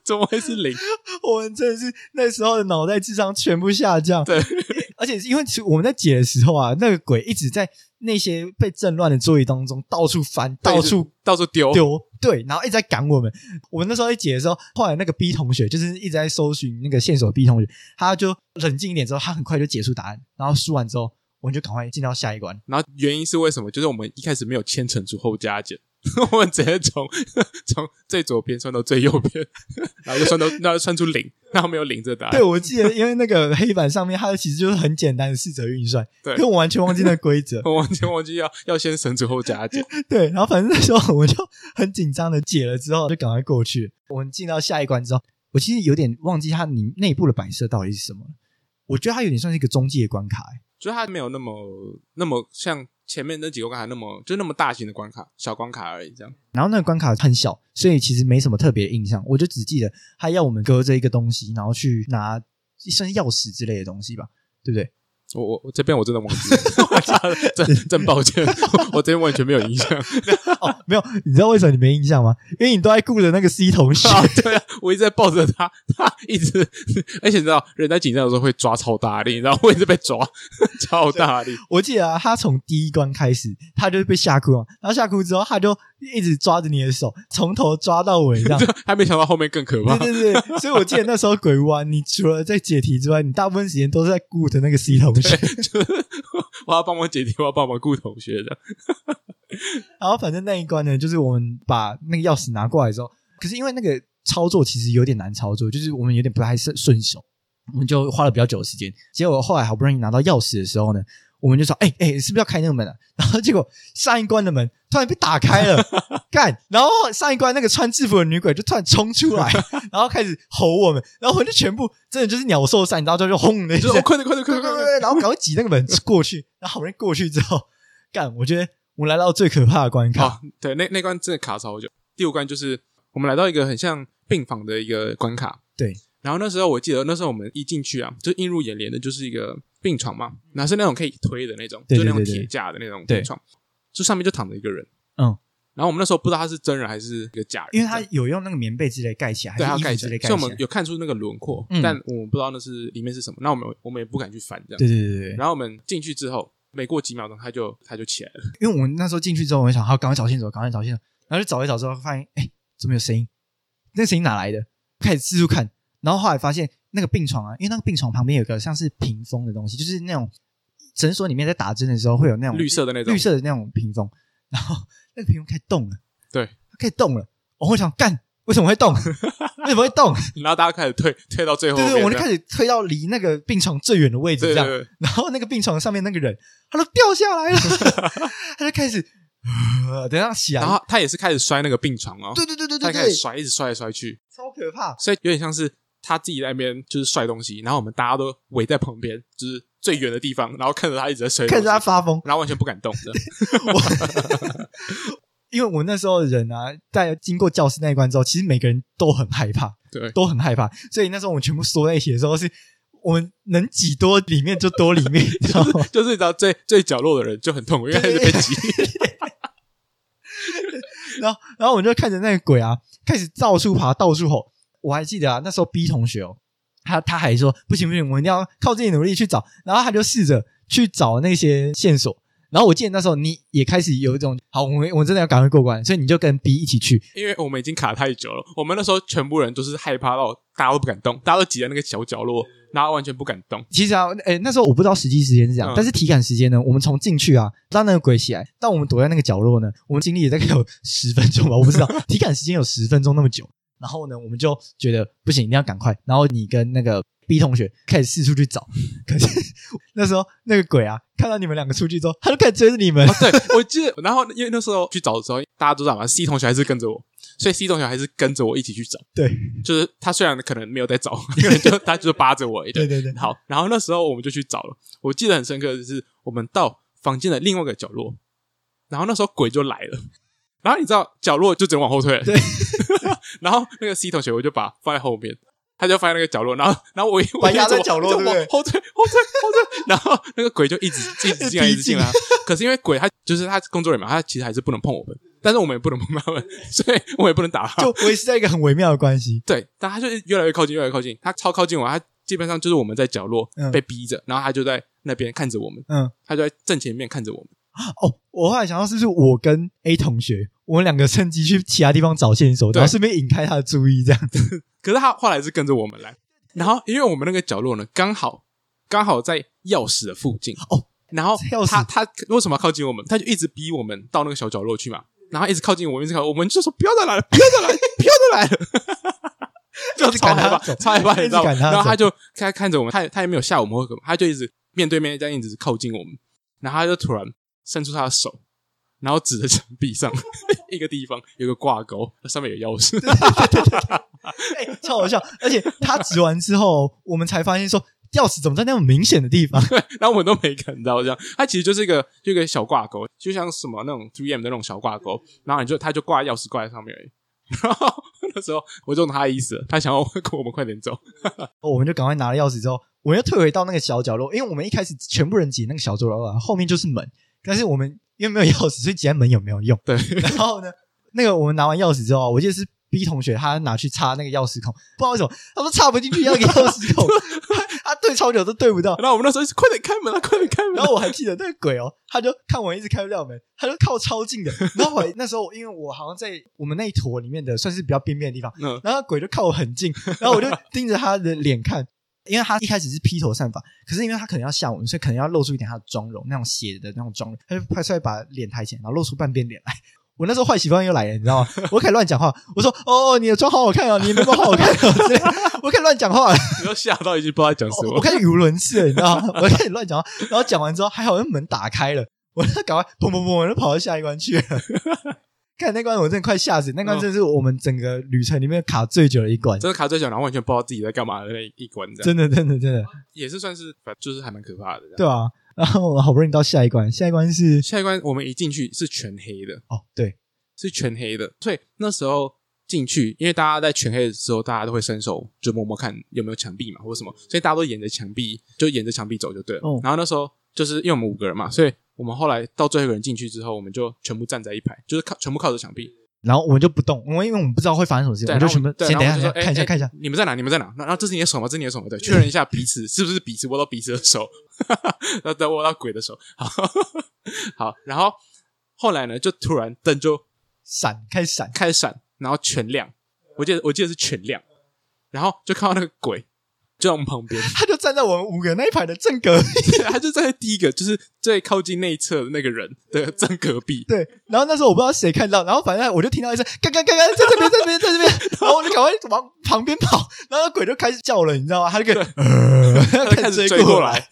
怎么会是零？我们真的是那时候的脑袋智商全部下降。对，而且是因为其实我们在解的时候啊，那个鬼一直在那些被震乱的桌椅当中到处翻，到处到处丢，丢，对，然后一直在赶我们。我们那时候在解的时候，后来那个 B 同学就是一直在搜寻那个线索的 B 同学，他就冷静一点之后，他很快就解出答案，然后输完之后，我们就赶快进到下一关。然后原因是为什么？就是我们一开始没有牵乘除后加减，我们直接从 从最左边算到最右边，然后就算到那算出零，然后没有零这答案。对，我记得，因为那个黑板上面它其实就是很简单的四则运算，对可我完全忘记那个规则。我完全忘记要要先乘除后加减。对，然后反正那时候我就很紧张的解了之后，就赶快过去。我们进到下一关之后，我其实有点忘记它里内部的摆设到底是什么。我觉得它有点像是一个中介关卡、欸，就是它没有那么那么像前面那几个关卡那么就那么大型的关卡，小关卡而已。这样然后那个关卡很小，所以其实没什么特别印象。我就只记得他要我们隔着一个东西，然后去拿算是钥匙之类的东西吧，对不对？我我我这边我真的忘记了，真真抱歉，我这边完全没有印象。哦，没有，你知道为什么你没印象吗？因为你都在顾着那个 C 同学。啊，对啊，我一直在抱着他，他一直，而且你知道，人在紧张的时候会抓超大力，然后我一直被抓超大力。我记得啊，他从第一关开始，他就被吓哭了，然后吓哭之后，他就一直抓着你的手，从头抓到尾，这样。还没想到后面更可怕。对对对，所以我记得那时候鬼屋啊，你除了在解题之外，你大部分时间都是在顾着那个 C 同学。就是我要帮我解题，我要帮我顾同学的。然后反正那一关呢，就是我们把那个钥匙拿过来之后，可是因为那个操作其实有点难操作，就是我们有点不太顺顺手，我们就花了比较久的时间。结果后来好不容易拿到钥匙的时候呢，我们就说：“哎、哎、是不是要开那个门啊？” 然后结果上一关的门突然被打开了，干！然后上一关那个穿制服的女鬼就突然冲出来，然后开始吼我们，然后我们就全部真的就是鸟兽散，然后就就轰的一声快点，快点，快点，快点！然后赶快挤那个门过去，然后好不容易过去之后，干！我觉得我们来到最可怕的关卡，哦，对，那那关真的卡超久。第五关就是我们来到一个很像病房的一个关卡，对，然后那时候我记得，那时候我们一进去啊，就映入眼帘的就是一个病床嘛，那是那种可以推的那种，对就那种铁架的那种病床，就上面就躺着一个人。嗯。然后我们那时候不知道他是真人还是一个假人，因为他有用那个棉被之类盖起来，对他盖起来，所以我们。有看出那个轮廓，嗯但我们不知道那是里面是什么。那我们我们也不敢去翻这样。对对对对，然后我们进去之后，没过几秒钟，他就他就起来了。因为我们那时候进去之后，我们想好赶快找线索，赶快找线索，然后就找一找之后，发现哎，怎么有声音？那个声音哪来的？开始四处看，然后后来发现那个病床啊，因为那个病床旁边有个像是屏风的东西，就是那种诊所里面在打针的时候会有那种绿色的那种绿色的那种屏风，然后 那个屏风开始动了，对，它开始动了，我会想干，为什么会动？为什么会动？然后大家开始退退到最后，对对，我就开始退到离那个病床最远的位置，这样。对对对，然后那个病床上面那个人，他都掉下来了，他就开始，呃等下起来，然后他也是开始摔那个病床哦，对对对对对对他开始，摔，一直摔来摔去，超可怕。所以有点像是他自己在那边就是摔东西，然后我们大家都围在旁边，就是最远的地方，然后看着他一直在摔，看着他，发疯，然后完全不敢动的。因为我那时候的人啊，在经过教室那一关之后，其实每个人都很害怕，对，都很害怕，所以那时候我们全部缩在一起的时候，是我们能挤多里面就多里面，你知道吗？就是你知道最最角落的人就很痛苦，因为他一直被挤。然后，然后我们就看着那个鬼啊，开始到处爬，到处吼。我还记得啊，那时候 B 同学哦，他他还说不行不行，我们一定要靠自己努力去找。然后他就试着去找那些线索，然后我记得那时候你也开始有一种好，我们我们真的要赶快过关，所以你就跟 B 一起去。因为我们已经卡太久了，我们那时候全部人都是害怕到大家都不敢动，大家都挤在那个小角落，然后完全不敢动。其实啊，诶，那时候我不知道实际时间是这样，嗯但是体感时间呢，我们从进去啊到那个鬼起来，到我们躲在那个角落呢，我们经历了大概有十分钟吧，我不知道 体感时间有十分钟那么久。然后呢，我们就觉得不行，一定要赶快。然后你跟那个 B 同学开始四处去找，可是 那时候那个鬼啊，看到你们两个出去之后，他就开始追着你们哦，。对，我记得，然后因为那时候去找的时候，大家都知道嘛，C 同学还是跟着我，所以 C 同学还是跟着我一起去找。对就是他虽然可能没有在找，可能就他就是扒着我一点。对对对，好，然后那时候我们就去找了。我记得很深刻的是，我们到房间的另外一个角落，然后那时候鬼就来了。然后你知道角落就只能往后退了，对。然后那个 C 同学我就把放在后面，他就放在那个角落，然后然后我我压在角落后退后退后退，然后那个鬼就一直一直进来一直进来。可是因为鬼他就是他工作人员嘛，他其实还是不能碰我们，但是我们也不能碰他们，所以我也不能打他。就维持在一个很微妙的关系。对，但他就是越来越靠近，越来越靠近，他超靠近我，他基本上就是我们在角落嗯被逼着，然后他就在那边看着我们，嗯，他就在正前面看着我们。哦，我后来想到是不是我跟 A 同学，我们两个趁机去其他地方找线索，对然后顺便引开他的注意，这样子。可是他后来是跟着我们来，然后因为我们那个角落呢，刚好刚好在钥匙的附近哦，然后他他为什么要靠近我们？他就一直逼我们到那个小角落去嘛，然后一直靠近我们，一直靠，我们就说不要再来了，不要再来了，不要再来了。就一直超害怕，赶他走超害怕，你知道吗？一直赶他然后他就看看着我们，他也他也没有吓我们或什么，他就一直面对面这样一直靠近我们，然后他就突然伸出他的手，然后指着墙壁上 一个地方有个挂钩，上面有钥匙。哎、超好笑！而且他指完之后，我们才发现说钥匙怎么在那么明显的地方？然后我们都没看到，这样，它其实就是一个就一个小挂钩，就像什么那种 3M 的那种小挂钩，然后你就他就挂钥匙挂在上面而已。然后那时候我就懂他的意思，他想要跟我们快点走，我们就赶快拿了钥匙之后，我们又退回到那个小角落，因为我们一开始全部人挤那个小角落啊，后面就是门，但是我们因为没有钥匙，所以挤在门有没有用？对，然后呢，那个我们拿完钥匙之后，我记得是 B 同学他拿去插那个钥匙孔，不知道为什么他说插不进去要一个钥匙孔 他对超久都对不到。然后我们那时候一直快点开门啊，快点开门、啊！然后我还记得那个鬼哦，他就看我一直开不了门，他就靠超近的。然后我那时候因为我好像在我们那一坨里面的算是比较边边的地方，嗯，然后鬼就靠我很近，然后我就盯着他的脸看，因为他一开始是披头散发，可是因为他可能要吓我们，所以可能要露出一点他的妆容，那种血的那种妆容，他就快速把脸抬起来，然后露出半边脸来。我那时候坏习惯又来了，你知道吗？我可以乱讲话，我说：“哦，你的妆好好看哦，你的眉毛好好看哦。”之类，我可以乱讲话了，你都吓到已经不知道在讲什么。我我开始语无伦次了，你知道吗？我开始乱讲话，然后讲完之后，还好那门打开了，我就赶快砰砰砰，我就跑到下一关去了。看那关，我真的快吓死！那关真的是我们整个旅程里面卡最久的一关，真的卡最久，然后完全不知道自己在干嘛的那一关，这样真的，真的，真的。也是算是，就是还蛮可怕的。对啊，然后我们好不容易到下一关，下一关是下一关我们一进去是全黑的，哦，对，是全黑的，所以那时候进去，因为大家在全黑的时候，大家都会伸手就摸摸看有没有墙壁嘛，或者什么，所以大家都沿着墙壁，就沿着墙壁走就对了。哦然后那时候就是因为我们五个人嘛，所以我们后来到最后一个人进去之后，我们就全部站在一排，就是靠全部靠着墙壁。然后我们就不动，我们因为我们不知道会发生什么事情，对，我们就全部对先等一下，看一下看一下。你们在哪？你们在哪？然后这是你的手吗？这是你的手吗？对，确认一下彼此是不是彼此握到彼此的手，然后再握到鬼的手。好，好，然后后来呢，就突然灯就闪，开始闪，开始闪，然后全亮。我记得我记得是全亮，然后就看到那个鬼就在我们旁边，他就站在我们五个那一排的正隔壁。他就站在第一个，就是最靠近那一侧的那个人的正隔壁。对，然后那时候我不知道谁看到，然后反正我就听到一声“嘎嘎嘎嘎”，在这边，在这边，在这边，然后我就赶快往旁边跑，然后鬼就开始叫了，你知道吗？他就跟呃，开始追过来，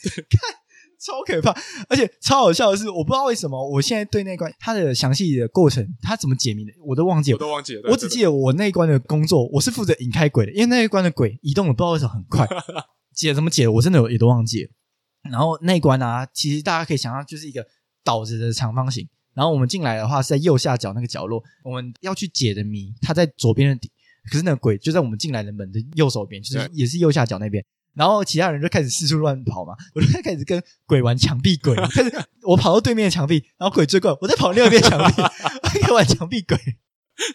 超可怕，而且超好笑的是，我不知道为什么，我现在对那关它的详细的过程，它怎么解谜的，我都忘记了。我都忘记了。我只记得我那一关的工作，我是负责引开鬼的，因为那一关的鬼移动的不知道为什么很快，解怎么解，我真的有也都忘记了。然后那一关啊，其实大家可以想象，就是一个倒着的长方形。然后我们进来的话是在右下角那个角落，我们要去解的谜，它在左边的底，可是那个鬼就在我们进来的门的右手边，就是也是右下角那边。然后其他人就开始四处乱跑嘛，我就开始跟鬼玩墙壁鬼，开始我跑到对面的墙壁，然后鬼追过来，我再跑另外一边墙壁，我玩墙壁鬼。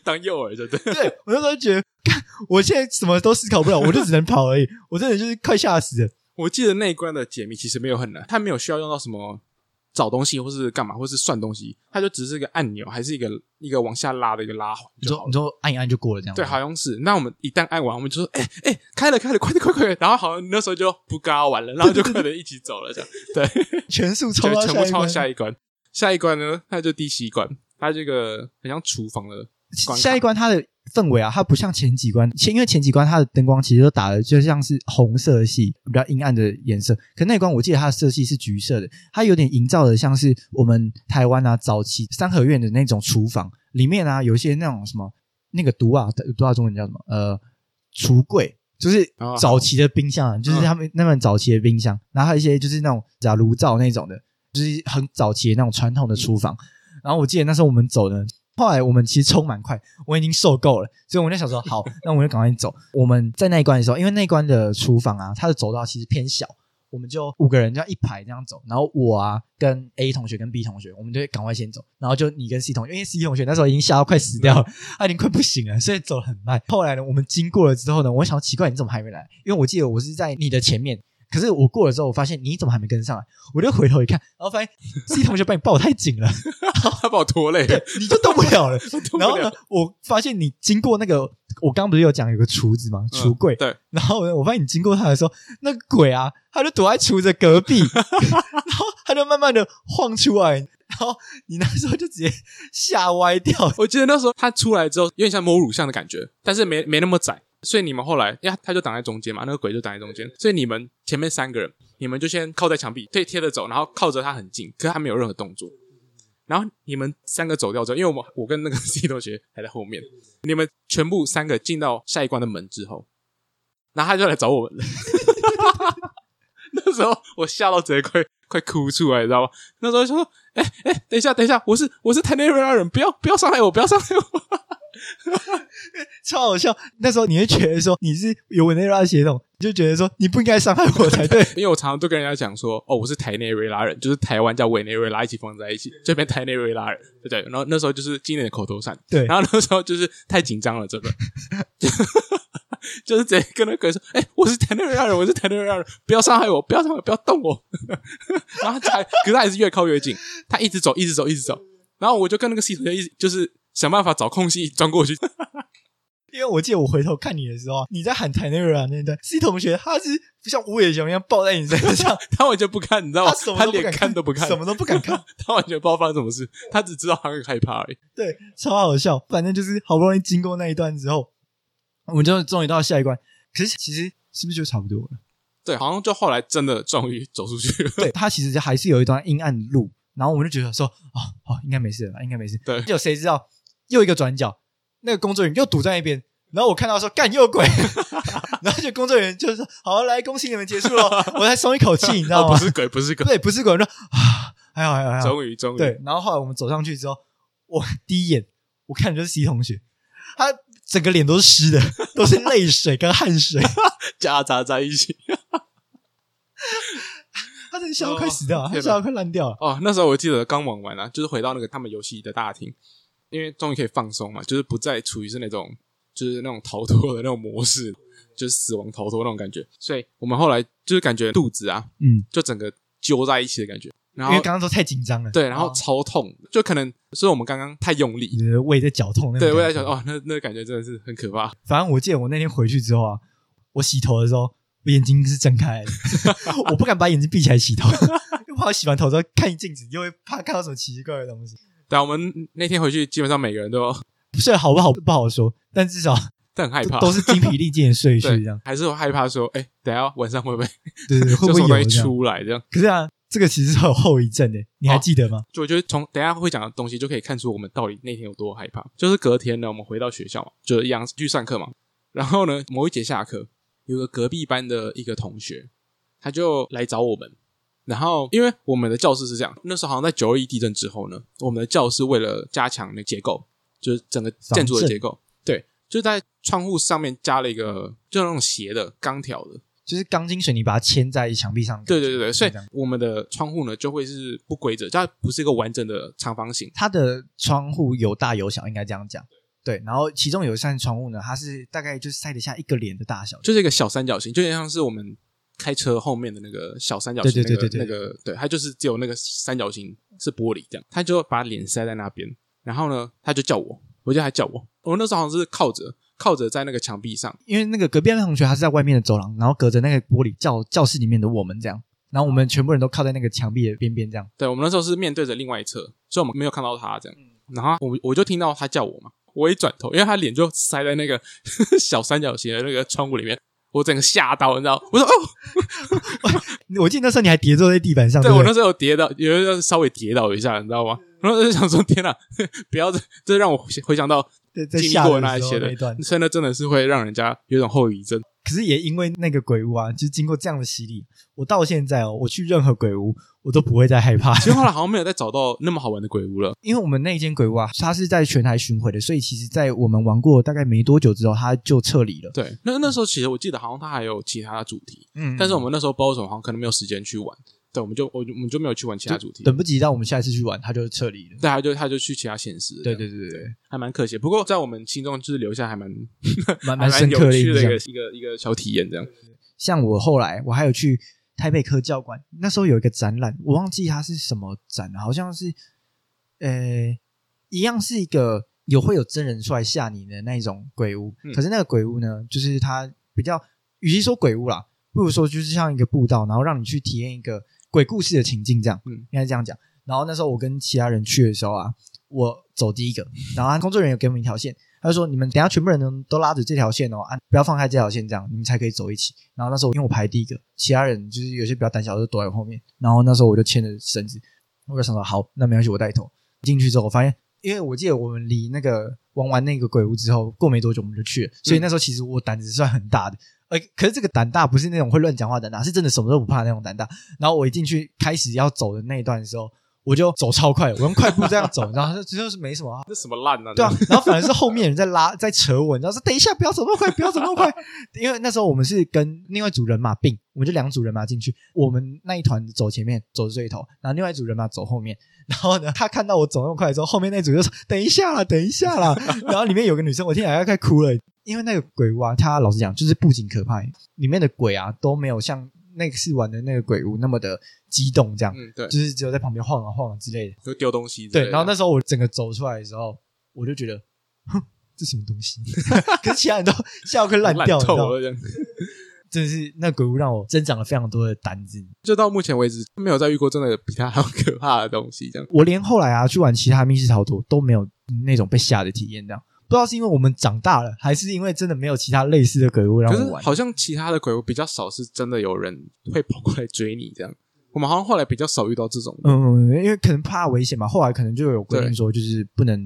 当诱饵，对不对？对我那时候觉得，看我现在什么都思考不了，我就只能跑而已。我真的就是快吓死了。我记得那一关的解谜其实没有很难，它没有需要用到什么找东西，或是干嘛，或是算东西，它就只是一个按钮，还是一个一个往下拉的一个拉环你说你。说按一按就过了这样？对，好像是。那我们一旦按完，我们就说：“哎、哎、开了开了，快点快点快点！”然后好像那时候就不嘎完了，然后就快点一起走了，这样 对，全速冲到就全部冲到关下一关。下一关呢，它就第七关，它这个很像厨房的下一关它的氛围啊，它不像前几关，前因为前几关它的灯光其实都打的就像是红色系比较阴暗的颜色，可那一关我记得它的色系是橘色的，它有点营造的像是我们台湾啊早期三合院的那种厨房里面啊有一些那种什么那个毒啊毒啊中文叫什么呃橱柜。就是哦早期的冰箱啊，就是他们那么早期的冰箱，然后还有一些就是那种假炉灶那种的，就是很早期的那种传统的厨房。然后我记得那时候我们走呢，后来我们其实冲蛮快，我已经受够了，所以我就想说，好，那我们就赶快走。我们在那一关的时候，因为那一关的厨房啊，它的走道其实偏小，我们就五个人这样一排这样走，然后我啊跟 A 同学跟 B 同学，我们就会赶快先走，然后就你跟 C 同学，因为 C 同学那时候已经吓到快死掉了，他 已经快不行了，所以走得很慢。后来呢，我们经过了之后呢，我想奇怪你怎么还没来？因为我记得我是在你的前面。可是我过了之后，我发现你怎么还没跟上来？我就回头一看，然后发现 C 同学把你抱得太紧了，他把我拖累你就动不了 了。然后呢，我发现你经过那个，我刚刚不是有讲有个厨子吗？橱柜。嗯对，然后呢，我发现你经过他的时候，那个鬼啊，他就躲在厨子隔壁，然后他就慢慢的晃出来，然后你那时候就直接吓歪掉。我记得那时候他出来之后，有点像摸乳像的感觉，但是没没那么窄，所以你们后来，呀，他就挡在中间嘛，那个鬼就挡在中间，所以你们前面三个人，你们就先靠在墙壁，对，贴着走，然后靠着他很近，可是他没有任何动作。然后你们三个走掉之后，因为我们我跟那个 C 同学还在后面，你们全部三个进到下一关的门之后，然后他就来找我们了。那时候我吓到直接快快哭出来，你知道吗？那时候就说：“哎、哎、等一下，等一下，我是我是台内瑞拉人，不要不要伤害我，不要伤害我。超好笑。那时候你会觉得说你是有委内瑞拉血统，你就觉得说你不应该伤害我才对。因为我常常都跟人家讲说，哦，我是台内瑞拉人，就是台湾叫委内瑞拉一起放在一起，这边台内瑞拉人，对不对？然后那时候就是今年的口头禅，对然后那时候就是太紧张了，真的，就 就是直接跟那个人说，哎、我是台内瑞拉人，我是台内瑞拉人，不要伤害我，不要伤害我，不要动我。然后他还，可是他还是越靠越近，他一直走，一直走，一直走。然后我就跟那个系统就一直就是想办法找空隙钻过去。因为我记得我回头看你的时候，你在喊台内瑞拉那段，C 同学他是像无尾熊一样抱在你身上，他完全不看，你知道吗他？连看都不看，什么都不敢看。他完全不知道发生什么事，他只知道他很害怕而已。对，超好笑。反正就是好不容易经过那一段之后，我们就终于到下一关。可是其实是不是就差不多了？对，好像就后来真的终于走出去了。对，他其实还是有一段阴暗的路，然后我们就觉得说，哦哦，应该没事了吧，应该没事。对就谁知道又一个转角，那个工作人员又堵在那边。然后我看到说干又鬼，然后就工作人员就说：“好，来恭喜你们结束了。”我才松一口气，你知道哦，吗？不是鬼，不是鬼，对，不是鬼，我说啊，还好还好还好。终于终于，对，然后后来我们走上去之后，我第一眼我看的就是 C 同学，他整个脸都是湿的，都是泪水跟汗水，夹杂在一起。他真的笑到快死掉了，哦他笑到快烂掉了。哦，那时候我记得刚玩完啊，就是回到那个他们游戏的大厅，因为终于可以放松嘛，就是不再处于是那种就是那种逃脱的那种模式，就是死亡逃脱那种感觉。所以我们后来就是感觉肚子啊，嗯，就整个揪在一起的感觉，然后因为刚刚都太紧张了，对，然后哦超痛，就可能是我们刚刚太用力。你的胃在绞痛那种对，感觉。我在想，哦，那那个感觉真的是很可怕。反正我记得我那天回去之后啊，我洗头的时候，我眼睛是睁开的，我不敢把眼睛闭起来洗头，因为怕我洗完头之后看镜子，又会怕看到什么奇怪的东西。对啊，我们那天回去，基本上每个人都 虽然好不好不好说，但至少 但很害怕，都是精疲力尽的睡 去对这样。还是有害怕说，哎，等下晚上会不会对对对，会不会？出来这样？可是啊，这个其实是有后遗症的，你还记得吗？就我觉得从等下会讲的东西就可以看出我们到底那天有多害怕。就是隔天呢，我们回到学校嘛，就一样去上课嘛。然后呢，某一节下课，有个隔壁班的一个同学，他就来找我们。然后，因为我们的教室是这样，那时候好像在九二一地震之后呢，我们的教室为了加强那结构，就是整个建筑的结构，对，就在窗户上面加了一个，就那种斜的钢条的，就是钢筋水泥把它牵在墙壁上。对对对对，所以我们的窗户呢就会是不规则，它不是一个完整的长方形。它的窗户有大有小，应该这样讲。对，然后其中有一扇窗户呢，它是大概就是塞得下一个脸的大小。就是一个小三角形，就有点像是我们开车后面的那个小三角形，对对对对那个那个对，他就是只有那个三角形是玻璃这样，他就把脸塞在那边，然后呢，他就叫我，我就还叫我，我那时候好像是靠着靠着在那个墙壁上，因为那个隔壁那同学他是在外面的走廊，然后隔着那个玻璃教教室里面的我们这样，然后我们全部人都靠在那个墙壁的边边这样。对我们那时候是面对着另外一侧，所以我们没有看到他这样，然后我我就听到他叫我嘛，我一转头，因为他脸就塞在那个 小三角形的那个窗户里面。我整个吓到，你知道？我说哦，我记得那时候你还跌坐在地板上，对我那时候有跌倒，有一稍微跌倒一下，你知道吗？然后就想说，天哪，不要这，这让我回想到经历过那一些的，真的真的是会让人家有种后遗症。可是也因为那个鬼屋啊，就是经过这样的洗礼，我到现在哦，我去任何鬼屋，我都不会再害怕。其实后来好像没有再找到那么好玩的鬼屋了，因为我们那间鬼屋啊，它是在全台巡回的，所以其实，在我们玩过大概没多久之后，它就撤离了。对，那那时候其实我记得好像它还有其他的主题，嗯，但是我们那时候包什么，好像可能没有时间去玩。对，我们就我我们就没有去玩其他主题，等不及到我们下一次去玩，他就撤离了。对，他就他就去其他现实。对对对对，还蛮可惜。不过在我们心中就是留下还蛮蛮 蛮深刻的一个一个一个小体验。这样，像我后来我还有去台北科教馆，那时候有一个展览，我忘记它是什么展，好像是呃一样是一个有会有真人出来吓你的那种鬼屋。可是那个鬼屋呢，就是它比较，与其说鬼屋啦，不如说就是像一个步道，然后让你去体验一个。鬼故事的情境，这样，嗯，应该这样讲。然后那时候我跟其他人去的时候啊，我走第一个，然后工作人员给我们一条线，他就说：“你们等下全部人都拉着这条线哦，啊，不要放开这条线，这样你们才可以走一起。”然后那时候因为我排第一个，其他人就是有些比较胆小就躲在后面。然后那时候我就牵着绳子，我就想说：“好，那没关系，我带头。”进去之后，我发现，因为我记得我们离那个玩完那个鬼屋之后，过没多久我们就去了，所以那时候其实我胆子算很大的。呃，可是这个胆大不是那种会乱讲话的胆大，是真的什么都不怕那种胆大。然后我一进去开始要走的那一段的时候，我就走超快，我用快步这样走，然后这就是没什么，啊 这什么烂啊？对啊，然后反而是后面人在拉在扯我，你知道说等一下不要走那么快，不要走那么快，因为那时候我们是跟另外一组人马并，我们就两组人马进去，我们那一团走前面走最头，然后另外一组人马走后面。然后呢，他看到我走那么快之后，后面那组就说等一下啦，等一下啦。然后里面有个女生，我听起来要快哭了。因为那个鬼屋啊，他老实讲，就是不仅可怕，里面的鬼啊都没有像那次玩的那个鬼屋那么的激动，这样，嗯，对，就是只有在旁边晃啊晃啊之类的，就丢东西。对，然后那时候我整个走出来的时候，我就觉得，哼，这什么东西？可是其他人都笑快烂掉了，这样。真的是那鬼屋让我增长了非常多的胆子。就到目前为止，没有再遇过真的比它还要可怕的东西。这样，我连后来啊去玩其他密室逃脱都没有那种被吓的体验，这样。不知道是因为我们长大了，还是因为真的没有其他类似的鬼屋让我玩。好像其他的鬼屋比较少，是真的有人会跑过来追你这样。我们好像后来比较少遇到这种。嗯，因为可能怕危险嘛，后来可能就有规定说，就是不能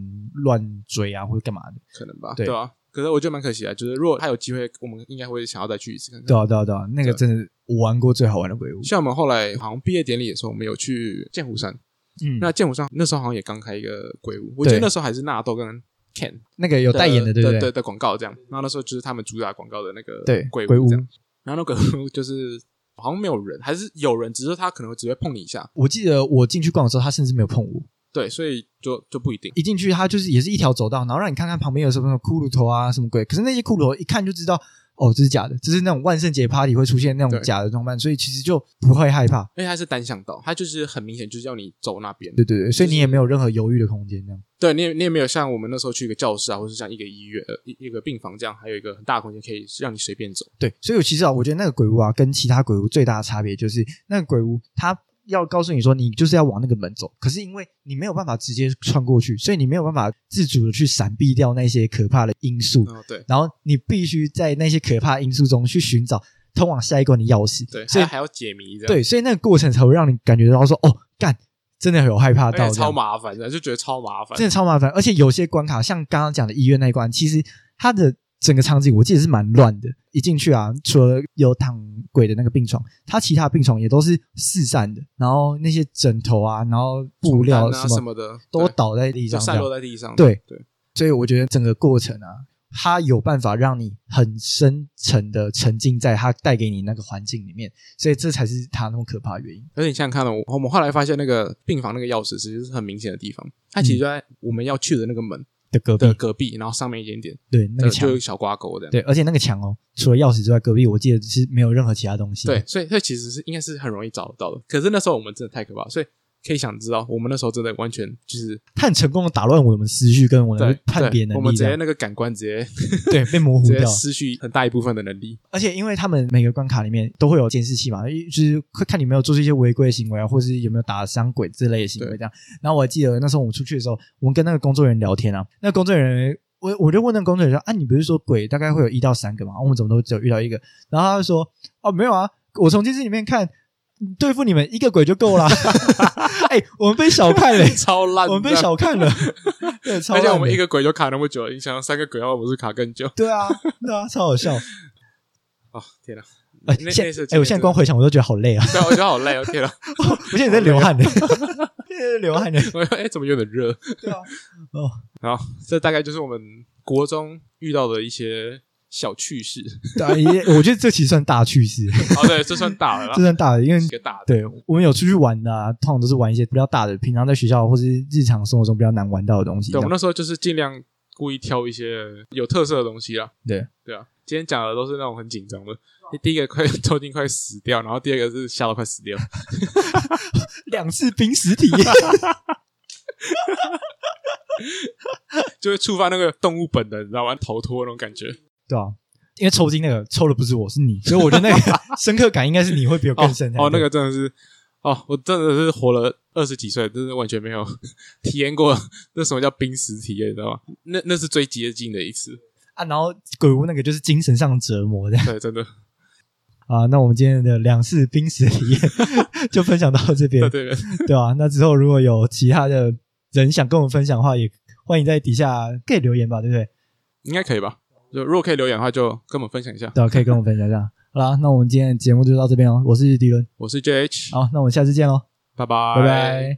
乱追啊，或者干嘛的。可能吧，对啊。可是我觉得蛮可惜啊，就是如果他有机会，我们应该会想要再去一次看看。对啊，对啊，对啊，那个真的我玩过最好玩的鬼屋。像我们后来好像毕业典礼的时候，我们有去剑湖山。嗯，那剑湖山那时候好像也刚开一个鬼屋，我觉得那时候还是纳豆跟。Ken 那个有代言的，对不对？对的广告这样，然后那时候就是他们主打广告的那个对鬼屋这样，然后那个就是好像没有人，还是有人，只是他可能会只会碰你一下。我记得我进去逛的时候，他甚至没有碰我。对，所以就就不一定。一进去，他就是也是一条走道，然后让你看看旁边有什么骷髅头啊，什么鬼。可是那些骷髅一看就知道。哦，这是假的，这是那种万圣节 party 会出现那种假的装扮，所以其实就不会害怕。因为它是单向道，它就是很明显就是要你走那边。对对对，所以你也没有任何犹豫的空间，这样。对，你也你也没有像我们那时候去一个教室啊，或者是像一个医院、一一个病房这样，还有一个很大的空间可以让你随便走。对，所以其实啊，我觉得那个鬼屋啊，跟其他鬼屋最大的差别就是，那个鬼屋它。要告诉你说，你就是要往那个门走，可是因为你没有办法直接穿过去，所以你没有办法自主的去闪避掉那些可怕的因素。对，然后你必须在那些可怕因素中去寻找通往下一关的钥匙。对，所以还要解谜。对，所以那个过程才会让你感觉到说，哦，干，真的有害怕到，超麻烦的，就觉得超麻烦，真的超麻烦。而且有些关卡，像刚刚讲的医院那一关，其实它的。整个场景我记得是蛮乱的，一进去啊，除了有躺鬼的那个病床，它其他病床也都是四散的，然后那些枕头啊，然后布料什么的都倒在地上，散落在地上。对对，所以我觉得整个过程啊，它有办法让你很深沉的沉浸在它带给你那个环境里面，所以这才是它那么可怕的原因。而且你想想看我们后来发现那个病房那个钥匙其实是很明显的地方，它其实就在我们要去的那个门。的隔壁的，隔壁，然后上面一点点，对那个墙就就，有小挂钩这样。对，而且那个墙哦，除了钥匙之外，隔壁我记得是没有任何其他东西。对，，所以所以其实是应该是很容易找得到的。可是那时候我们真的太可怕，所以可以想知道，我们那时候真的完全就是他很成功的打乱我们思绪跟我们的判别对我们能力，我们直接那个感官直接 对被模糊掉。失去很大一部分的能力。而且因为他们每个关卡里面都会有监视器嘛，就是会看你有没有做出一些违规的行为啊，或是有没有打伤鬼之类的行为这样。然后我还记得那时候我们出去的时候，我们跟那个工作人员聊天啊，那个工作人员。我我就问那个工作人员说：“啊，你不是说鬼大概会有一到三个吗？我们怎么都只有遇到一个？”然后他就说：“哦，没有啊，我从电视里面看，对付你们一个鬼就够了。”哎，我们被小看了，超烂，我们被小看了。对，超而且我们一个鬼就卡那么久了，你想三个鬼的话，不是卡更久？对啊，对啊，超好笑。哦天哪！哎，我现在光回想我都觉得好累啊！我觉得好累哦，天哪！我现在在流汗呢，现在在流汗呢。我哎，怎么有点热？对啊，哦，好，这大概就是我们国中遇到的一些小趣事。对啊，也我觉得这其实算大趣事，哦，对，这算大了啦 这，算大的，因为一个大的。对我们有出去玩的啊，通常都是玩一些比较大的，平常在学校或是日常生活中比较难玩到的东西。对，我们那时候就是尽量故意挑一些有特色的东西啦。对对啊，今天讲的都是那种很紧张的。第一个快抽筋快死掉，然后第二个是吓到快死掉。两次濒死体验，就会触发那个动物本能，你知道吗？逃脱那种感觉。对啊，因为抽筋那个抽的不是我是你，所以我觉得那个 深刻感应该是你会比我更深哦，哦那个真的是，哦，我真的是活了二十几岁，真是完全没有 体验过那什么叫濒死体验，你知道吗？那那是最接近的一次，啊，然后鬼屋那个就是精神上折磨的对，真的，啊。那我们今天的两次濒死体验就分享到这边对，对对，对吧、那之后如果有其他的人想跟我们分享的话，也欢迎在底下可以留言吧，对不对？应该可以吧？就如果可以留言的话，就跟我们分享一下。对啊，可以跟我们分享一下。好啦，那我们今天的节目就到这边哦。我是迪伦，我是 JH，好，那我们下次见喽，拜拜，拜拜。